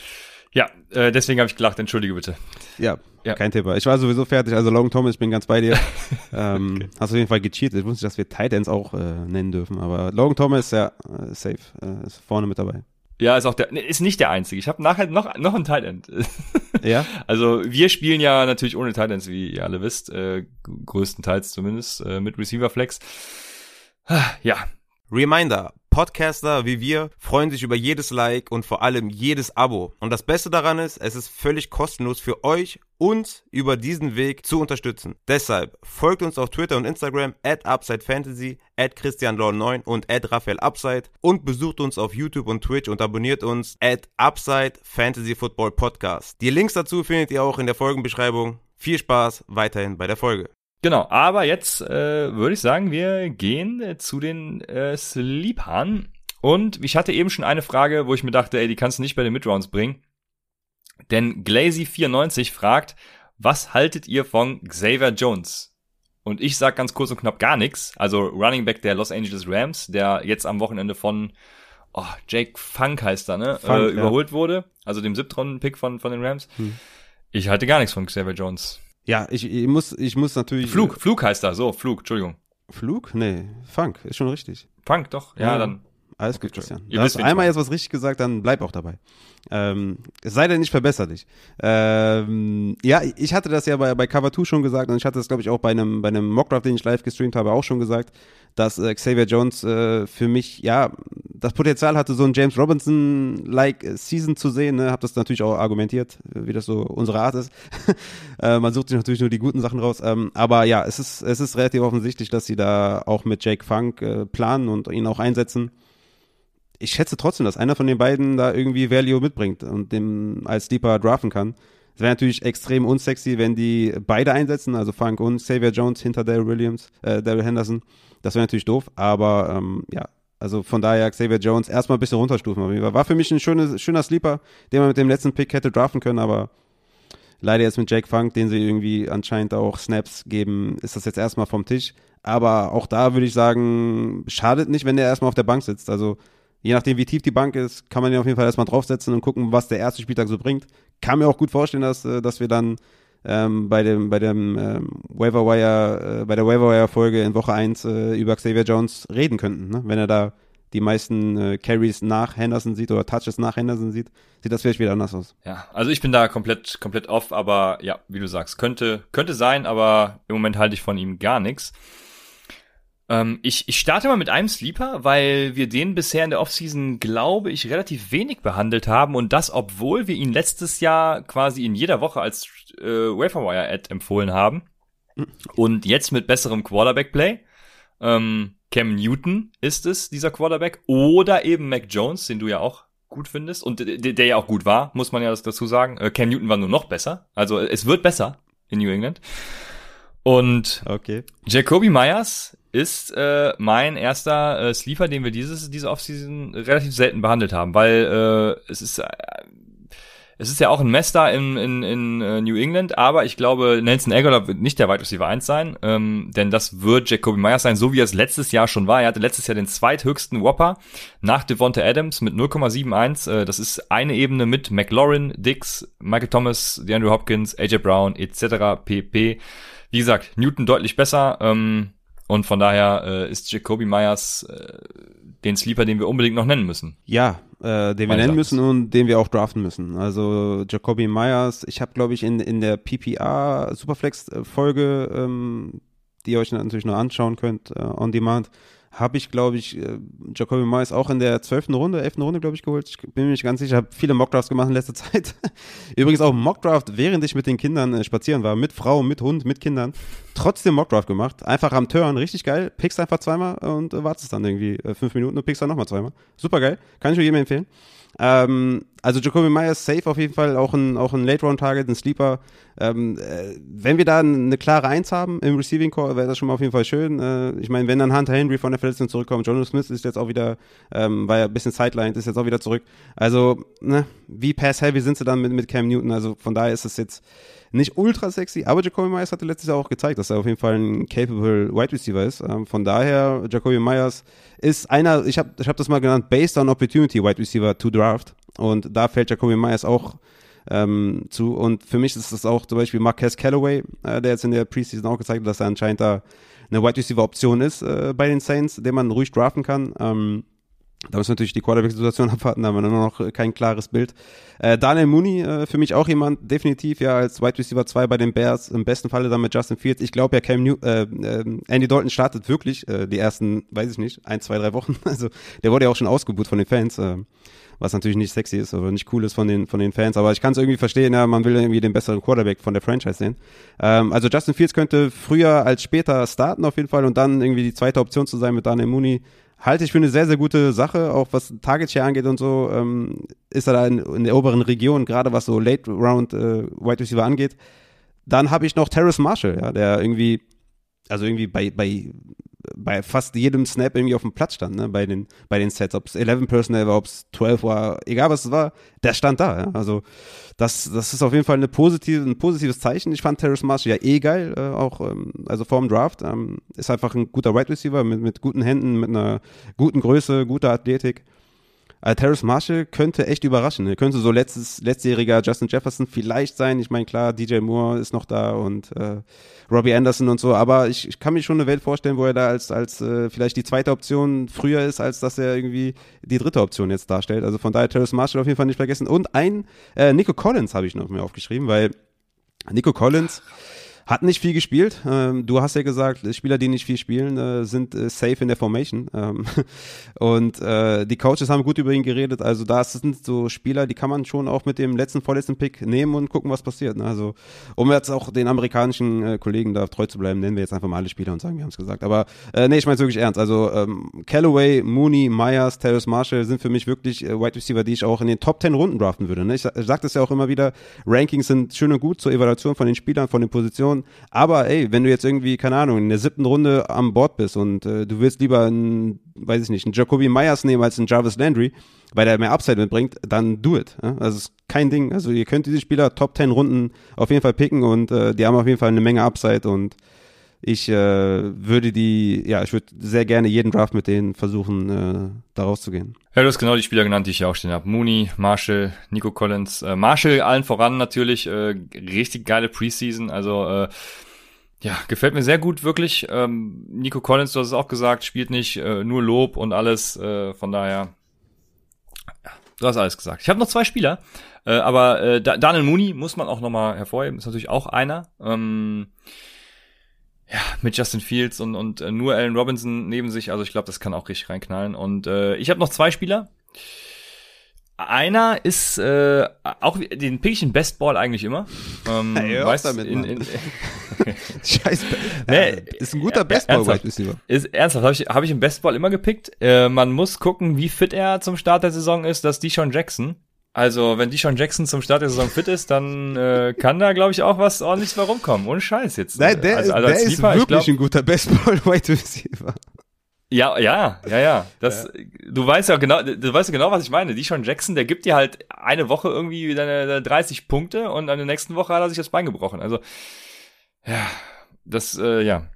[SPEAKER 1] Ja, äh, deswegen habe ich gelacht, entschuldige bitte.
[SPEAKER 2] Ja, ja, kein Thema. Ich war sowieso fertig, also Long Thomas, ich bin ganz bei dir. ähm, okay. Hast auf jeden Fall gecheatet. Ich wusste, dass wir Titans auch äh, nennen dürfen, aber Long Thomas, ja, äh, safe, äh, ist vorne mit dabei.
[SPEAKER 1] Ja, ist auch der, ist nicht der einzige. Ich habe nachher noch noch ein Tight End.
[SPEAKER 2] ja.
[SPEAKER 1] Also wir spielen ja natürlich ohne Tight Ends, wie ihr alle wisst, äh, größtenteils zumindest äh, mit Receiver Flex. Ja.
[SPEAKER 2] Reminder: Podcaster wie wir freuen sich über jedes Like und vor allem jedes Abo. Und das Beste daran ist, es ist völlig kostenlos für euch, uns über diesen Weg zu unterstützen. Deshalb folgt uns auf Twitter und Instagram at UpsideFantasy, at ChristianLaw9 und at RaphaelUpside und besucht uns auf YouTube und Twitch und abonniert uns at Upside Fantasy Football Podcast. Die Links dazu findet ihr auch in der Folgenbeschreibung. Viel Spaß weiterhin bei der Folge.
[SPEAKER 1] Genau, aber jetzt äh, würde ich sagen, wir gehen äh, zu den äh, Sleepern. Und ich hatte eben schon eine Frage, wo ich mir dachte, ey, die kannst du nicht bei den Midrounds bringen. Denn Glazy94 fragt, was haltet ihr von Xavier Jones? Und ich sag ganz kurz und knapp gar nichts. Also Running Back der Los Angeles Rams, der jetzt am Wochenende von oh, Jake Funk heißt er, ne? Funk, äh, überholt ja. wurde. Also dem Siebtrunden-Pick von, von den Rams. Hm. Ich halte gar nichts von Xavier Jones.
[SPEAKER 2] Ja, ich, ich, muss, ich muss natürlich.
[SPEAKER 1] Flug, Flug heißt er, so, Flug, Entschuldigung.
[SPEAKER 2] Flug? Nee, Funk, ist schon richtig.
[SPEAKER 1] Funk, doch, ja, ja dann.
[SPEAKER 2] Alles gut, Christian. Du hast einmal jetzt was richtig gesagt, dann bleib auch dabei. Ähm, es sei denn nicht verbesserlich. Ähm, ja, ich hatte das ja bei, bei Cover 2 schon gesagt und ich hatte das, glaube ich, auch bei einem, bei einem Mockdraft, den ich live gestreamt habe, auch schon gesagt, dass äh, Xavier Jones äh, für mich, ja, das Potenzial hatte, so ein James Robinson-like Season zu sehen. Ne? Hab das natürlich auch argumentiert, wie das so unsere Art ist. äh, man sucht sich natürlich nur die guten Sachen raus. Ähm, aber ja, es ist, es ist relativ offensichtlich, dass sie da auch mit Jake Funk äh, planen und ihn auch einsetzen ich schätze trotzdem, dass einer von den beiden da irgendwie Value mitbringt und dem als Deeper draften kann. Es wäre natürlich extrem unsexy, wenn die beide einsetzen, also Funk und Xavier Jones hinter Daryl Williams, äh, Daryl Henderson. Das wäre natürlich doof, aber ähm, ja, also von daher Xavier Jones erstmal ein bisschen runterstufen. War für mich ein schönes, schöner Sleeper, den man mit dem letzten Pick hätte draften können, aber leider jetzt mit Jake Funk, den sie irgendwie anscheinend auch Snaps geben, ist das jetzt erstmal vom Tisch. Aber auch da würde ich sagen, schadet nicht, wenn der erstmal auf der Bank sitzt. Also je nachdem, wie tief die Bank ist, kann man ihn auf jeden Fall erstmal draufsetzen und gucken, was der erste Spieltag so bringt. Kann mir auch gut vorstellen, dass, äh, dass wir dann ähm, bei dem, bei dem ähm, Waiver Wire, äh, bei der Waiver Wire Folge in Woche 1 äh, über Xavier Jones reden könnten, ne? wenn er da die meisten äh, Carries nach Henderson sieht oder Touches nach Henderson sieht, sieht das vielleicht wieder anders aus.
[SPEAKER 1] Ja, also ich bin da komplett, komplett off, aber ja, wie du sagst, könnte, könnte sein, aber im Moment halte ich von ihm gar nichts. Ähm, ich, ich starte mal mit einem Sleeper, weil wir den bisher in der Offseason, glaube ich, relativ wenig behandelt haben und das, obwohl wir ihn letztes Jahr quasi in jeder Woche als äh, Waferwire-Ad empfohlen haben. Und jetzt mit besserem Quarterback-Play. Ähm, Cam Newton ist es, dieser Quarterback. Oder eben Mac Jones, den du ja auch gut findest und der, der ja auch gut war, muss man ja das dazu sagen. Äh, Cam Newton war nur noch besser. Also es wird besser in New England. Und
[SPEAKER 2] okay.
[SPEAKER 1] Jacoby Myers ist äh, mein erster äh, Sleeper, den wir dieses diese Offseason relativ selten behandelt haben, weil äh, es ist äh, es ist ja auch ein Mess da in, in, in äh, New England, aber ich glaube, Nelson Aguilar wird nicht der Wide Receiver 1 sein, ähm, denn das wird Jacoby Myers sein, so wie er es letztes Jahr schon war. Er hatte letztes Jahr den zweithöchsten Whopper nach Devonta Adams mit 0,71. Äh, das ist eine Ebene mit McLaurin, Dix, Michael Thomas, DeAndre Hopkins, AJ Brown etc. pp. Wie gesagt, Newton deutlich besser. Ähm, und von daher äh, ist Jacoby Myers äh, den Sleeper, den wir unbedingt noch nennen müssen.
[SPEAKER 2] Ja, äh, den wir nennen müssen und den wir auch draften müssen. Also Jacoby Myers, ich habe, glaube ich, in, in der PPR Superflex-Folge, ähm, die ihr euch natürlich noch anschauen könnt, äh, on demand, habe ich, glaube ich, äh, Jacoby Myers auch in der zwölften Runde, elften Runde, glaube ich, geholt. Ich bin mir nicht ganz sicher, habe viele Mockdrafts gemacht in letzter Zeit. Übrigens auch Mockdraft, während ich mit den Kindern äh, spazieren war, mit Frau, mit Hund, mit Kindern. Trotzdem Mockdraft gemacht. Einfach am Turn, richtig geil. Pickst einfach zweimal und äh, wartest dann irgendwie äh, fünf Minuten und pickst dann nochmal zweimal. Super geil. Kann ich nur jedem empfehlen. Ähm, also Jacoby Myers safe auf jeden Fall, auch ein, auch ein Late-Round-Target, ein Sleeper. Ähm, äh, wenn wir da eine klare Eins haben im Receiving Core, wäre das schon mal auf jeden Fall schön. Äh, ich meine, wenn dann Hunter Henry von der Verletzung zurückkommt, Jonas Smith ist jetzt auch wieder, ähm, war ja ein bisschen sidelined, ist jetzt auch wieder zurück. Also, ne, wie pass-heavy sind sie dann mit, mit Cam Newton? Also von daher ist es jetzt nicht ultra sexy, aber Jacoby Myers hatte letztes Jahr auch gezeigt, dass er auf jeden Fall ein capable Wide Receiver ist. Ähm, von daher, Jacoby Myers ist einer, ich habe ich hab das mal genannt, based on opportunity Wide Receiver to draft. Und da fällt Jacoby Myers auch ähm, zu. Und für mich ist das auch zum Beispiel Marquez Callaway, äh, der jetzt in der Preseason auch gezeigt hat, dass er anscheinend da eine Wide Receiver Option ist äh, bei den Saints, den man ruhig draften kann. Ähm, da muss natürlich die Quarterback-Situation abwarten, da haben wir nur noch kein klares Bild. Äh, Daniel Mooney, äh, für mich auch jemand, definitiv ja als Wide Receiver 2 bei den Bears, im besten Falle dann mit Justin Fields. Ich glaube ja, Cam New äh, äh, Andy Dalton startet wirklich äh, die ersten, weiß ich nicht, ein, zwei, drei Wochen. Also der wurde ja auch schon ausgebucht von den Fans. Äh, was natürlich nicht sexy ist oder nicht cool ist von den, von den Fans. Aber ich kann es irgendwie verstehen, ja, man will irgendwie den besseren Quarterback von der Franchise sehen. Ähm, also Justin Fields könnte früher als später starten auf jeden Fall und dann irgendwie die zweite Option zu sein mit Daniel Mooney. Halte ich für eine sehr, sehr gute Sache, auch was Target Share angeht und so, ähm, ist er da in, in der oberen Region, gerade was so Late Round äh, Wide Receiver angeht. Dann habe ich noch Terrace Marshall, ja, der irgendwie, also irgendwie bei, bei bei fast jedem Snap irgendwie auf dem Platz stand, ne, bei den, bei den Sets, ob es 11 Personnel war, ob es 12 war, egal was es war, der stand da, ja. Also, das, das ist auf jeden Fall eine positive, ein positives Zeichen. Ich fand Terrace Marshall ja eh geil, äh, auch, ähm, also vor dem Draft, ähm, ist einfach ein guter Wide right Receiver mit, mit guten Händen, mit einer guten Größe, guter Athletik. Also Terrace Marshall könnte echt überraschen. Er könnte so letztes, letztjähriger Justin Jefferson vielleicht sein. Ich meine, klar, DJ Moore ist noch da und äh, Robbie Anderson und so, aber ich, ich kann mir schon eine Welt vorstellen, wo er da als, als äh, vielleicht die zweite Option früher ist, als dass er irgendwie die dritte Option jetzt darstellt. Also von daher Terrace Marshall auf jeden Fall nicht vergessen. Und ein äh, Nico Collins habe ich noch mir aufgeschrieben, weil Nico Collins. Ach hat nicht viel gespielt. Ähm, du hast ja gesagt, Spieler, die nicht viel spielen, äh, sind äh, safe in der Formation. Ähm, und äh, die Coaches haben gut über ihn geredet. Also da sind so Spieler, die kann man schon auch mit dem letzten, vorletzten Pick nehmen und gucken, was passiert. Ne? Also um jetzt auch den amerikanischen äh, Kollegen da treu zu bleiben, nennen wir jetzt einfach mal alle Spieler und sagen, wir haben es gesagt. Aber äh, nee, ich meine es wirklich ernst. Also ähm, Callaway, Mooney, Myers, Terrace Marshall sind für mich wirklich äh, Wide Receiver, die ich auch in den Top 10 Runden draften würde. Ne? Ich, ich sage das ja auch immer wieder, Rankings sind schön und gut zur Evaluation von den Spielern, von den Positionen Position. Aber ey, wenn du jetzt irgendwie, keine Ahnung, in der siebten Runde am Bord bist und äh, du willst lieber einen, weiß ich nicht, einen Jacoby Myers nehmen als einen Jarvis Landry, weil der mehr Upside mitbringt, dann do it. Ja? Also ist kein Ding. Also ihr könnt diese Spieler Top 10 Runden auf jeden Fall picken und äh, die haben auf jeden Fall eine Menge Upside und ich äh, würde die, ja, ich würde sehr gerne jeden Draft mit denen versuchen, äh, da rauszugehen.
[SPEAKER 1] Ja, du hast genau die Spieler genannt, die ich hier auch stehen habe. Mooney, Marshall, Nico Collins. Äh, Marshall allen voran natürlich, äh, richtig geile Preseason. Also äh, ja, gefällt mir sehr gut, wirklich. Ähm, Nico Collins, du hast es auch gesagt, spielt nicht äh, nur Lob und alles. Äh, von daher, ja, du hast alles gesagt. Ich habe noch zwei Spieler, äh, aber äh, Daniel Mooney muss man auch nochmal hervorheben, ist natürlich auch einer. Ähm, ja, mit Justin Fields und, und äh, nur Allen Robinson neben sich. Also ich glaube, das kann auch richtig reinknallen. Und äh, ich habe noch zwei Spieler. Einer ist äh, auch den pick ich in Best Ball eigentlich immer. Ähm,
[SPEAKER 2] hey, weißt, damit, in, in, Scheiß. nee, ist ein guter Best Ball ernsthaft,
[SPEAKER 1] ist ernsthaft habe ich habe ich im Best Ball immer gepickt. Äh, man muss gucken, wie fit er zum Start der Saison ist, dass Deshaun Jackson also, wenn Deshaun Jackson zum Start der Saison fit ist, dann äh, kann da, glaube ich, auch was ordentliches bei rumkommen. Ohne Scheiß jetzt.
[SPEAKER 2] Nein, der, also, also der ist wirklich glaub, ein guter Baseball-Wide Receiver.
[SPEAKER 1] Ja, ja, ja, ja. Das, ja. du weißt ja genau, du weißt ja genau, was ich meine. Deshaun Jackson, der gibt dir halt eine Woche irgendwie wieder 30 Punkte und an der nächsten Woche hat er sich das Bein gebrochen. Also, ja, das, äh, ja.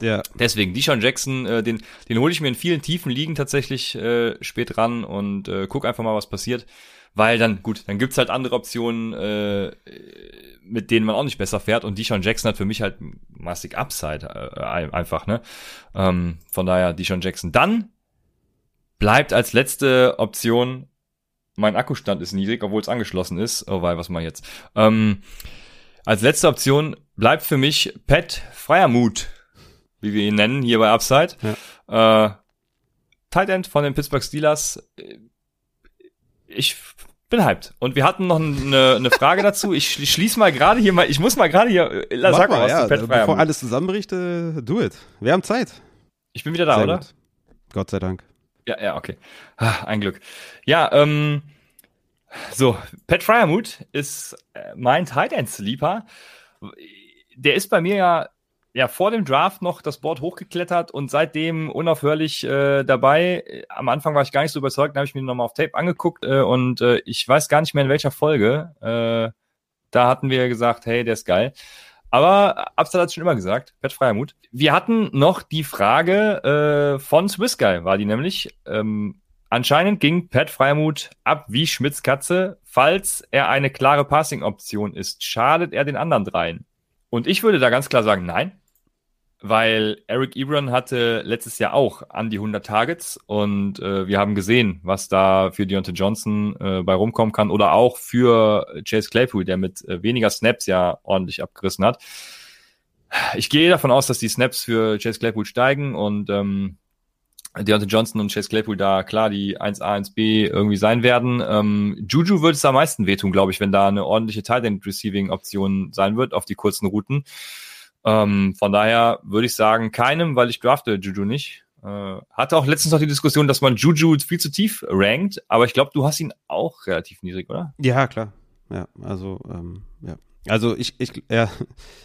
[SPEAKER 1] Ja. Deswegen, Deshaun Jackson, äh, den, den hole ich mir in vielen tiefen Ligen tatsächlich äh, spät ran und äh, guck einfach mal, was passiert weil dann, gut, dann gibt's halt andere Optionen, äh, mit denen man auch nicht besser fährt und Deshaun Jackson hat für mich halt massig Upside äh, einfach, ne? Ähm, von daher Deshaun Jackson. Dann bleibt als letzte Option, mein Akkustand ist niedrig, obwohl es angeschlossen ist. Oh, weil, was mal jetzt? Ähm, als letzte Option bleibt für mich Pat Freiermuth, wie wir ihn nennen, hier bei Upside. Ja. Äh, Tight End von den Pittsburgh Steelers. Ich bin hyped. Und wir hatten noch eine, eine Frage dazu. Ich schließe mal gerade hier mal, ich muss mal gerade hier,
[SPEAKER 2] äh, sag mal, was ja, Pet Bevor alles zusammenbricht, äh, do it. Wir haben Zeit.
[SPEAKER 1] Ich bin wieder da, Sehr oder? Gut.
[SPEAKER 2] Gott sei Dank.
[SPEAKER 1] Ja, ja, okay. Ah, ein Glück. Ja, ähm, so, Pat Fryermuth ist äh, mein Tight End Sleeper. Der ist bei mir ja ja vor dem Draft noch das Board hochgeklettert und seitdem unaufhörlich äh, dabei. Am Anfang war ich gar nicht so überzeugt, dann habe ich mir nochmal auf Tape angeguckt äh, und äh, ich weiß gar nicht mehr in welcher Folge. Äh, da hatten wir gesagt, hey, der ist geil. Aber Absal hat schon immer gesagt, Pat Freiermut. Wir hatten noch die Frage äh, von Swiss Guy, war die nämlich. Ähm, Anscheinend ging Pat Freimuth ab wie Schmitz Katze. Falls er eine klare Passing-Option ist, schadet er den anderen dreien. Und ich würde da ganz klar sagen, nein. Weil Eric Ebron hatte letztes Jahr auch an die 100 Targets und äh, wir haben gesehen, was da für Deontay Johnson äh, bei rumkommen kann oder auch für Chase Claypool, der mit äh, weniger Snaps ja ordentlich abgerissen hat. Ich gehe davon aus, dass die Snaps für Chase Claypool steigen und ähm, Deontay Johnson und Chase Claypool da klar die 1A, 1B irgendwie sein werden. Ähm, Juju wird es am meisten wehtun, glaube ich, wenn da eine ordentliche Tight Receiving Option sein wird auf die kurzen Routen. Ähm, von daher würde ich sagen, keinem, weil ich drafte Juju nicht. Äh, hatte auch letztens noch die Diskussion, dass man Juju viel zu tief rankt, aber ich glaube, du hast ihn auch relativ niedrig, oder?
[SPEAKER 2] Ja, klar. Ja, also, ähm, ja. Also ich, ich, ja,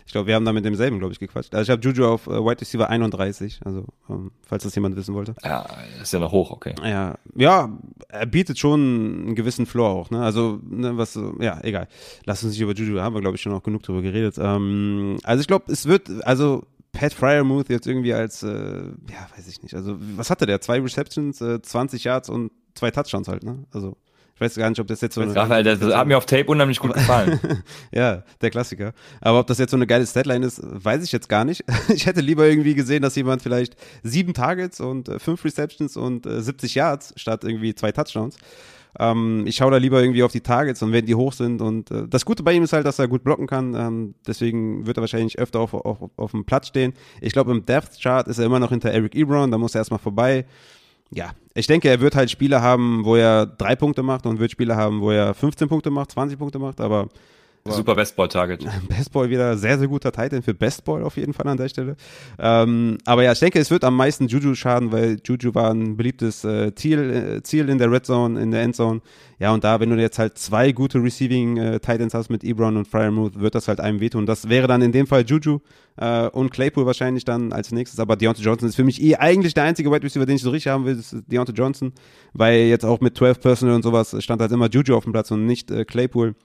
[SPEAKER 2] ich glaube, wir haben da mit demselben, glaube ich, gequatscht. Also ich habe Juju auf äh, White Receiver 31, also ähm, falls das jemand wissen wollte.
[SPEAKER 1] Ja, ist ja noch hoch, okay.
[SPEAKER 2] Ja, ja, er bietet schon einen gewissen Floor auch, ne? Also, ne, was, ja, egal. Lass uns nicht über Juju, haben wir, glaube ich, schon auch genug drüber geredet. Ähm, also ich glaube, es wird, also Pat Fryermuth jetzt irgendwie als, äh, ja, weiß ich nicht. Also, was hatte der? Zwei Receptions, äh, 20 Yards und zwei Touchdowns halt, ne? Also ich weiß gar nicht, ob das jetzt so
[SPEAKER 1] eine. Raphael, das, das hat mir auf Tape unheimlich gut gefallen.
[SPEAKER 2] ja, der Klassiker. Aber ob das jetzt so eine geile Statline ist, weiß ich jetzt gar nicht. ich hätte lieber irgendwie gesehen, dass jemand vielleicht sieben Targets und äh, fünf Receptions und äh, 70 Yards statt irgendwie zwei Touchdowns. Ähm, ich schaue da lieber irgendwie auf die Targets und wenn die hoch sind. Und äh, das Gute bei ihm ist halt, dass er gut blocken kann. Ähm, deswegen wird er wahrscheinlich öfter auf, auf, auf dem Platz stehen. Ich glaube, im Depth Chart ist er immer noch hinter Eric Ebron. Da muss er erstmal vorbei ja, ich denke, er wird halt Spiele haben, wo er drei Punkte macht und wird Spiele haben, wo er 15 Punkte macht, 20 Punkte macht, aber
[SPEAKER 1] Super Bestball-Target.
[SPEAKER 2] Bestball wieder sehr, sehr guter Titan für Bestball auf jeden Fall an der Stelle. Ähm, aber ja, ich denke, es wird am meisten Juju schaden, weil Juju war ein beliebtes äh, Ziel, äh, Ziel in der Red Zone, in der Endzone. Ja, und da, wenn du jetzt halt zwei gute Receiving äh, Titans hast mit Ebron und Fryermuth, wird das halt einem wehtun. Das wäre dann in dem Fall Juju äh, und Claypool wahrscheinlich dann als nächstes. Aber Deontay Johnson ist für mich eh eigentlich der einzige Wide Receiver, den ich so richtig haben will, ist Deontay Johnson, weil jetzt auch mit 12 Personal und sowas stand halt immer Juju auf dem Platz und nicht äh, Claypool.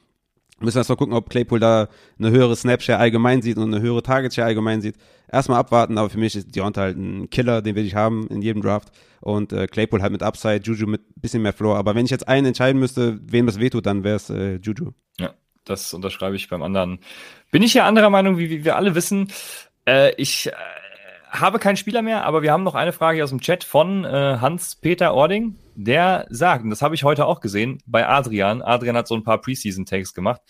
[SPEAKER 2] Müssen wir erst mal gucken, ob Claypool da eine höhere Snapshare allgemein sieht und eine höhere Target-Share allgemein sieht. Erstmal abwarten, aber für mich ist Deontay halt ein Killer, den will ich haben in jedem Draft. Und äh, Claypool halt mit Upside, Juju mit bisschen mehr Floor. Aber wenn ich jetzt einen entscheiden müsste, wem das wehtut, dann wäre es äh, Juju.
[SPEAKER 1] Ja, das unterschreibe ich beim anderen. Bin ich ja anderer Meinung, wie, wie wir alle wissen. Äh, ich äh, habe keinen Spieler mehr, aber wir haben noch eine Frage aus dem Chat von äh, Hans-Peter Ording. Der sagt, und das habe ich heute auch gesehen, bei Adrian. Adrian hat so ein paar Preseason-Takes gemacht.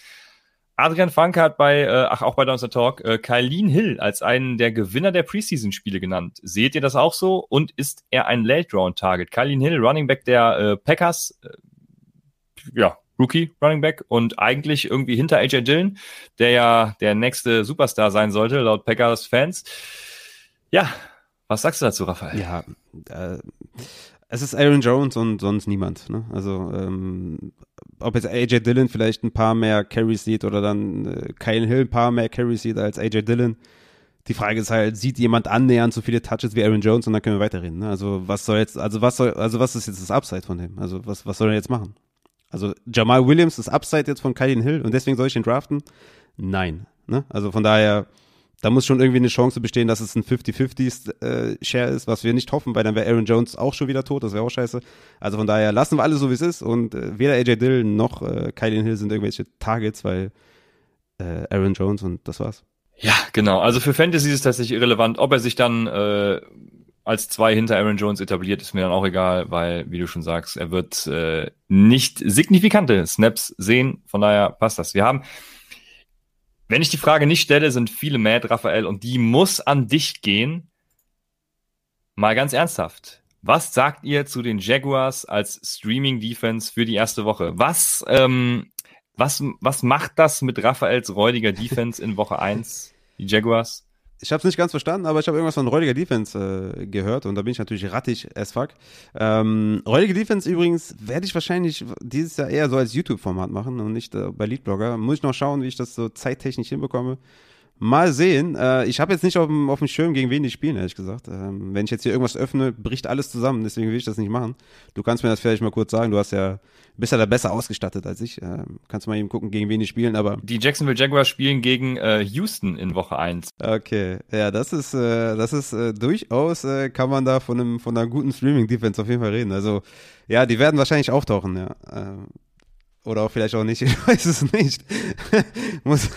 [SPEAKER 1] Adrian Franke hat bei, äh, ach auch bei Donster Talk, äh, Kylene Hill als einen der Gewinner der Preseason-Spiele genannt. Seht ihr das auch so? Und ist er ein Late-Round-Target? Kylene Hill, Running Back der äh, Packers, äh, ja, Rookie Running Back und eigentlich irgendwie hinter AJ Dillon, der ja der nächste Superstar sein sollte, laut Packers-Fans. Ja, was sagst du dazu, Raphael?
[SPEAKER 2] Ja, äh, es ist Aaron Jones und sonst niemand. Ne? Also ähm, ob jetzt AJ Dillon vielleicht ein paar mehr Carries sieht oder dann äh, Kyle Hill ein paar mehr Carries sieht als AJ Dillon. Die Frage ist halt, sieht jemand annähernd so viele Touches wie Aaron Jones und dann können wir weiterreden. Ne? Also was soll jetzt, also was soll, also was ist jetzt das Upside von dem? Also was, was soll er jetzt machen? Also Jamal Williams ist Upside jetzt von Kyle Hill und deswegen soll ich ihn draften? Nein. Ne? Also von daher, da muss schon irgendwie eine Chance bestehen, dass es ein 50-50-Share äh, ist, was wir nicht hoffen, weil dann wäre Aaron Jones auch schon wieder tot, das wäre auch scheiße. Also von daher lassen wir alles so, wie es ist und äh, weder AJ Dillon noch äh, Kylian Hill sind irgendwelche Targets, weil äh, Aaron Jones und das war's.
[SPEAKER 1] Ja, genau. Also für Fantasy ist es tatsächlich irrelevant, ob er sich dann äh, als zwei hinter Aaron Jones etabliert, ist mir dann auch egal, weil, wie du schon sagst, er wird äh, nicht signifikante Snaps sehen. Von daher passt das. Wir haben wenn ich die Frage nicht stelle, sind viele mad, Raphael, und die muss an dich gehen. Mal ganz ernsthaft. Was sagt ihr zu den Jaguars als Streaming-Defense für die erste Woche? Was, ähm, was, was macht das mit Raphaels räudiger Defense in Woche 1, die Jaguars?
[SPEAKER 2] Ich habe es nicht ganz verstanden, aber ich habe irgendwas von räudiger Defense äh, gehört und da bin ich natürlich rattig as fuck. Ähm, räudige Defense übrigens werde ich wahrscheinlich dieses Jahr eher so als YouTube-Format machen und nicht äh, bei Leadblogger. Muss ich noch schauen, wie ich das so zeittechnisch hinbekomme, Mal sehen. Äh, ich habe jetzt nicht auf dem, auf dem Schirm, gegen wen die spielen, ehrlich gesagt. Ähm, wenn ich jetzt hier irgendwas öffne, bricht alles zusammen. Deswegen will ich das nicht machen. Du kannst mir das vielleicht mal kurz sagen. Du hast ja, bist ja da besser ausgestattet als ich. Ähm, kannst mal eben gucken, gegen wen die spielen. Aber
[SPEAKER 1] die Jacksonville Jaguars spielen gegen äh, Houston in Woche 1.
[SPEAKER 2] Okay, ja, das ist, äh, das ist äh, durchaus, äh, kann man da von, einem, von einer guten Streaming-Defense auf jeden Fall reden. Also, ja, die werden wahrscheinlich auftauchen, ja. Ähm, oder auch vielleicht auch nicht, ich weiß es nicht. Muss,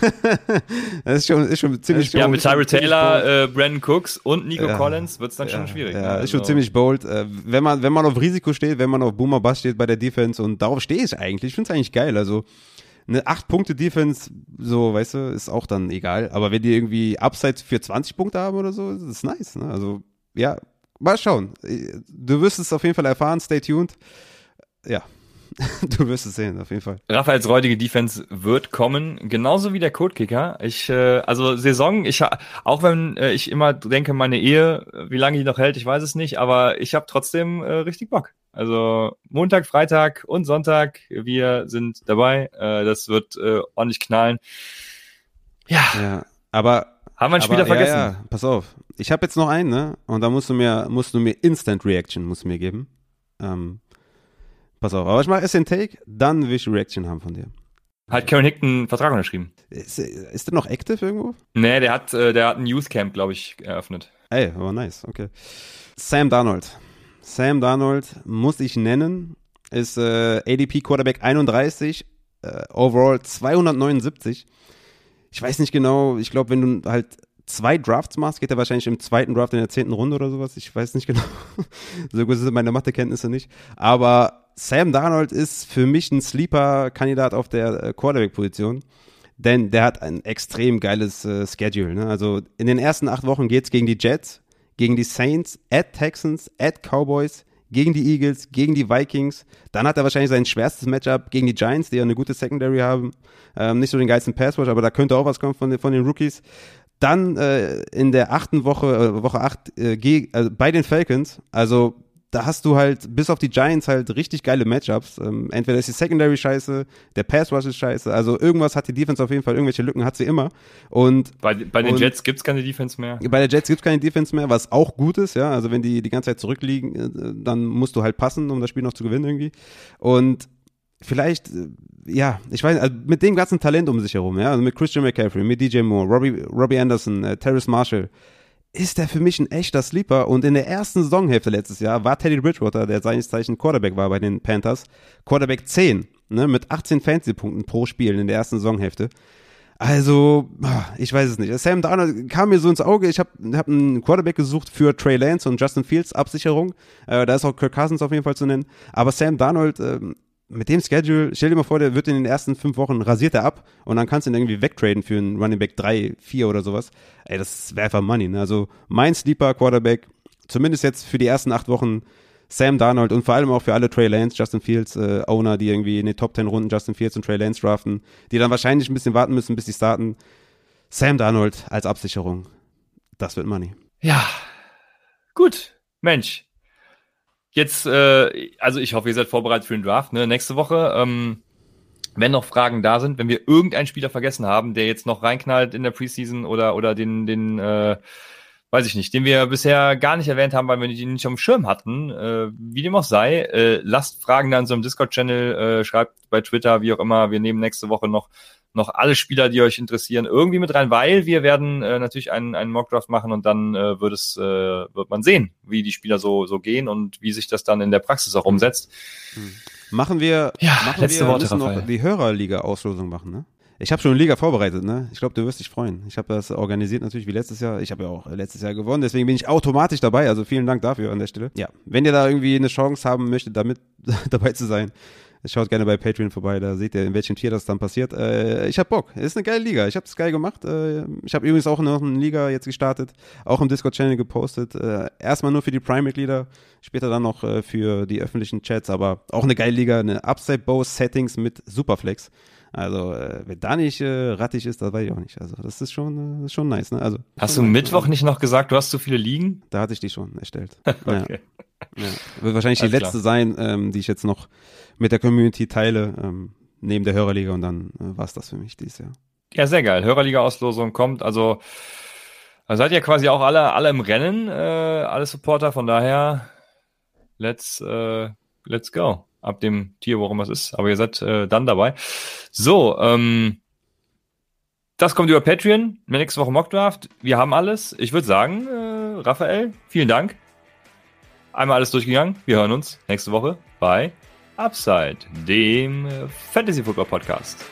[SPEAKER 2] das ist schon, ist schon ziemlich
[SPEAKER 1] Ja, mit Tyrell Taylor, äh, Brandon Cooks und Nico ja, Collins wird es dann
[SPEAKER 2] ja,
[SPEAKER 1] schon schwierig.
[SPEAKER 2] Ja, ne? ist also. schon ziemlich bold. Äh, wenn man, wenn man auf Risiko steht, wenn man auf Boomer Bass steht bei der Defense und darauf stehe ich eigentlich, ich finde es eigentlich geil. Also eine 8-Punkte-Defense, so, weißt du, ist auch dann egal. Aber wenn die irgendwie Upsides für 20 Punkte haben oder so, ist das nice. Ne? Also, ja, mal schauen. Du wirst es auf jeden Fall erfahren, stay tuned. Ja, du wirst es sehen, auf jeden Fall.
[SPEAKER 1] Raphaels räudige Defense wird kommen, genauso wie der Codekicker. Ich, äh, also Saison, ich auch wenn äh, ich immer denke, meine Ehe, wie lange die noch hält, ich weiß es nicht, aber ich habe trotzdem äh, richtig Bock. Also Montag, Freitag und Sonntag, wir sind dabei. Äh, das wird äh, ordentlich knallen.
[SPEAKER 2] Ja. ja aber
[SPEAKER 1] haben wir einen Spieler aber, vergessen? Ja,
[SPEAKER 2] ja, pass auf. Ich habe jetzt noch einen, ne? Und da musst du mir, musst du mir Instant Reaction musst du mir geben. Ähm, Pass auf, aber ich mache SN Take, dann will ich Reaction haben von dir.
[SPEAKER 1] Hat Karen Hick einen Vertrag unterschrieben?
[SPEAKER 2] Ist, ist der noch active irgendwo?
[SPEAKER 1] Nee, der hat, äh, der hat ein Youth Camp, glaube ich, eröffnet.
[SPEAKER 2] Ey, aber nice, okay. Sam Darnold. Sam Darnold muss ich nennen, ist äh, ADP Quarterback 31, äh, overall 279. Ich weiß nicht genau, ich glaube, wenn du halt zwei Drafts machst, geht er wahrscheinlich im zweiten Draft in der zehnten Runde oder sowas. Ich weiß nicht genau. so gut sind meine Mathekenntnisse nicht. Aber Sam Darnold ist für mich ein Sleeper-Kandidat auf der äh, Quarterback-Position. Denn der hat ein extrem geiles äh, Schedule. Ne? Also in den ersten acht Wochen geht es gegen die Jets, gegen die Saints, at Texans, at Cowboys, gegen die Eagles, gegen die Vikings. Dann hat er wahrscheinlich sein schwerstes Matchup gegen die Giants, die ja eine gute Secondary haben. Ähm, nicht so den geilsten Passwatch, aber da könnte auch was kommen von den, von den Rookies. Dann äh, in der achten Woche, äh, Woche acht, äh, also bei den Falcons, also da hast du halt bis auf die Giants halt richtig geile Matchups. Ähm, entweder ist die Secondary scheiße, der Pass Rush ist scheiße. Also irgendwas hat die Defense auf jeden Fall, irgendwelche Lücken hat sie immer. Und
[SPEAKER 1] bei, bei den und, Jets gibt's keine Defense mehr.
[SPEAKER 2] Bei der Jets gibt's keine Defense mehr, was auch gut ist, ja. Also wenn die die ganze Zeit zurückliegen, äh, dann musst du halt passen, um das Spiel noch zu gewinnen irgendwie. Und vielleicht, äh, ja, ich weiß, also mit dem ganzen Talent um sich herum, ja, also mit Christian McCaffrey, mit DJ Moore, Robbie, Robbie Anderson, äh, Terrace Marshall, ist der für mich ein echter Sleeper. Und in der ersten Saisonhälfte letztes Jahr war Teddy Bridgewater, der seines Zeichen Quarterback war bei den Panthers, Quarterback 10, ne, mit 18 Fantasy-Punkten pro Spiel in der ersten Saisonhälfte. Also, ich weiß es nicht. Sam Darnold kam mir so ins Auge. Ich habe hab einen Quarterback gesucht für Trey Lance und Justin Fields Absicherung. Äh, da ist auch Kirk Cousins auf jeden Fall zu nennen. Aber Sam Darnold, äh, mit dem Schedule, stell dir mal vor, der wird in den ersten fünf Wochen rasiert er ab und dann kannst du ihn irgendwie wegtraden für einen Running Back 3, 4 oder sowas. Ey, das wäre einfach Money. Ne? Also mein Sleeper Quarterback, zumindest jetzt für die ersten acht Wochen, Sam Darnold und vor allem auch für alle Trey Lance, Justin Fields äh, Owner, die irgendwie in den Top 10 Runden Justin Fields und Trey Lance draften, die dann wahrscheinlich ein bisschen warten müssen, bis sie starten. Sam Darnold als Absicherung. Das wird Money.
[SPEAKER 1] Ja, gut. Mensch, Jetzt, äh, also ich hoffe, ihr seid vorbereitet für den Draft. Ne? Nächste Woche, ähm, wenn noch Fragen da sind, wenn wir irgendeinen Spieler vergessen haben, der jetzt noch reinknallt in der Preseason oder oder den den äh, weiß ich nicht, den wir bisher gar nicht erwähnt haben, weil wir ihn nicht auf dem Schirm hatten, äh, wie dem auch sei, äh, lasst Fragen dann so im Discord-Channel, äh, schreibt bei Twitter, wie auch immer, wir nehmen nächste Woche noch noch alle Spieler, die euch interessieren, irgendwie mit rein, weil wir werden äh, natürlich einen, einen Mockdraft machen und dann äh, wird es äh, wird man sehen, wie die Spieler so so gehen und wie sich das dann in der Praxis auch umsetzt.
[SPEAKER 2] Hm. Machen wir, ja, machen letzte wir Worte, noch die Hörerliga-Auslosung machen, ne? Ich habe schon eine Liga vorbereitet, ne? Ich glaube, du wirst dich freuen. Ich habe das organisiert natürlich wie letztes Jahr. Ich habe ja auch letztes Jahr gewonnen, deswegen bin ich automatisch dabei. Also vielen Dank dafür an der Stelle. Ja, wenn ihr da irgendwie eine Chance haben möchtet, damit dabei zu sein, Schaut gerne bei Patreon vorbei, da seht ihr, in welchem Tier das dann passiert. Äh, ich hab Bock. Ist eine geile Liga. Ich habe es geil gemacht. Äh, ich habe übrigens auch noch eine Liga jetzt gestartet, auch im Discord-Channel gepostet. Äh, erstmal nur für die Prime-Mitglieder, später dann noch äh, für die öffentlichen Chats, aber auch eine geile Liga, eine Upside-Bow-Settings mit Superflex. Also, äh, wer da nicht äh, rattig ist, das weiß ich auch nicht. Also, das ist schon, äh, das ist schon nice. Ne? Also,
[SPEAKER 1] hast du Mittwoch nicht noch gesagt, du hast zu viele Ligen?
[SPEAKER 2] Da hatte ich die schon erstellt. okay. Ja. Ja. Wird wahrscheinlich Alles die letzte klar. sein, ähm, die ich jetzt noch mit der Community teile, ähm, neben der Hörerliga und dann äh, war es das für mich dieses Jahr.
[SPEAKER 1] Ja, sehr geil. Hörerliga-Auslosung kommt. Also, da seid ihr quasi auch alle, alle im Rennen, äh, alle Supporter. Von daher, let's, äh, let's go. Ab dem Tier, worum es ist. Aber ihr seid äh, dann dabei. So, ähm, das kommt über Patreon. Nächste Woche Mockdraft. Wir haben alles. Ich würde sagen, äh, Raphael, vielen Dank. Einmal alles durchgegangen. Wir hören uns nächste Woche bei Upside, dem Fantasy Football Podcast.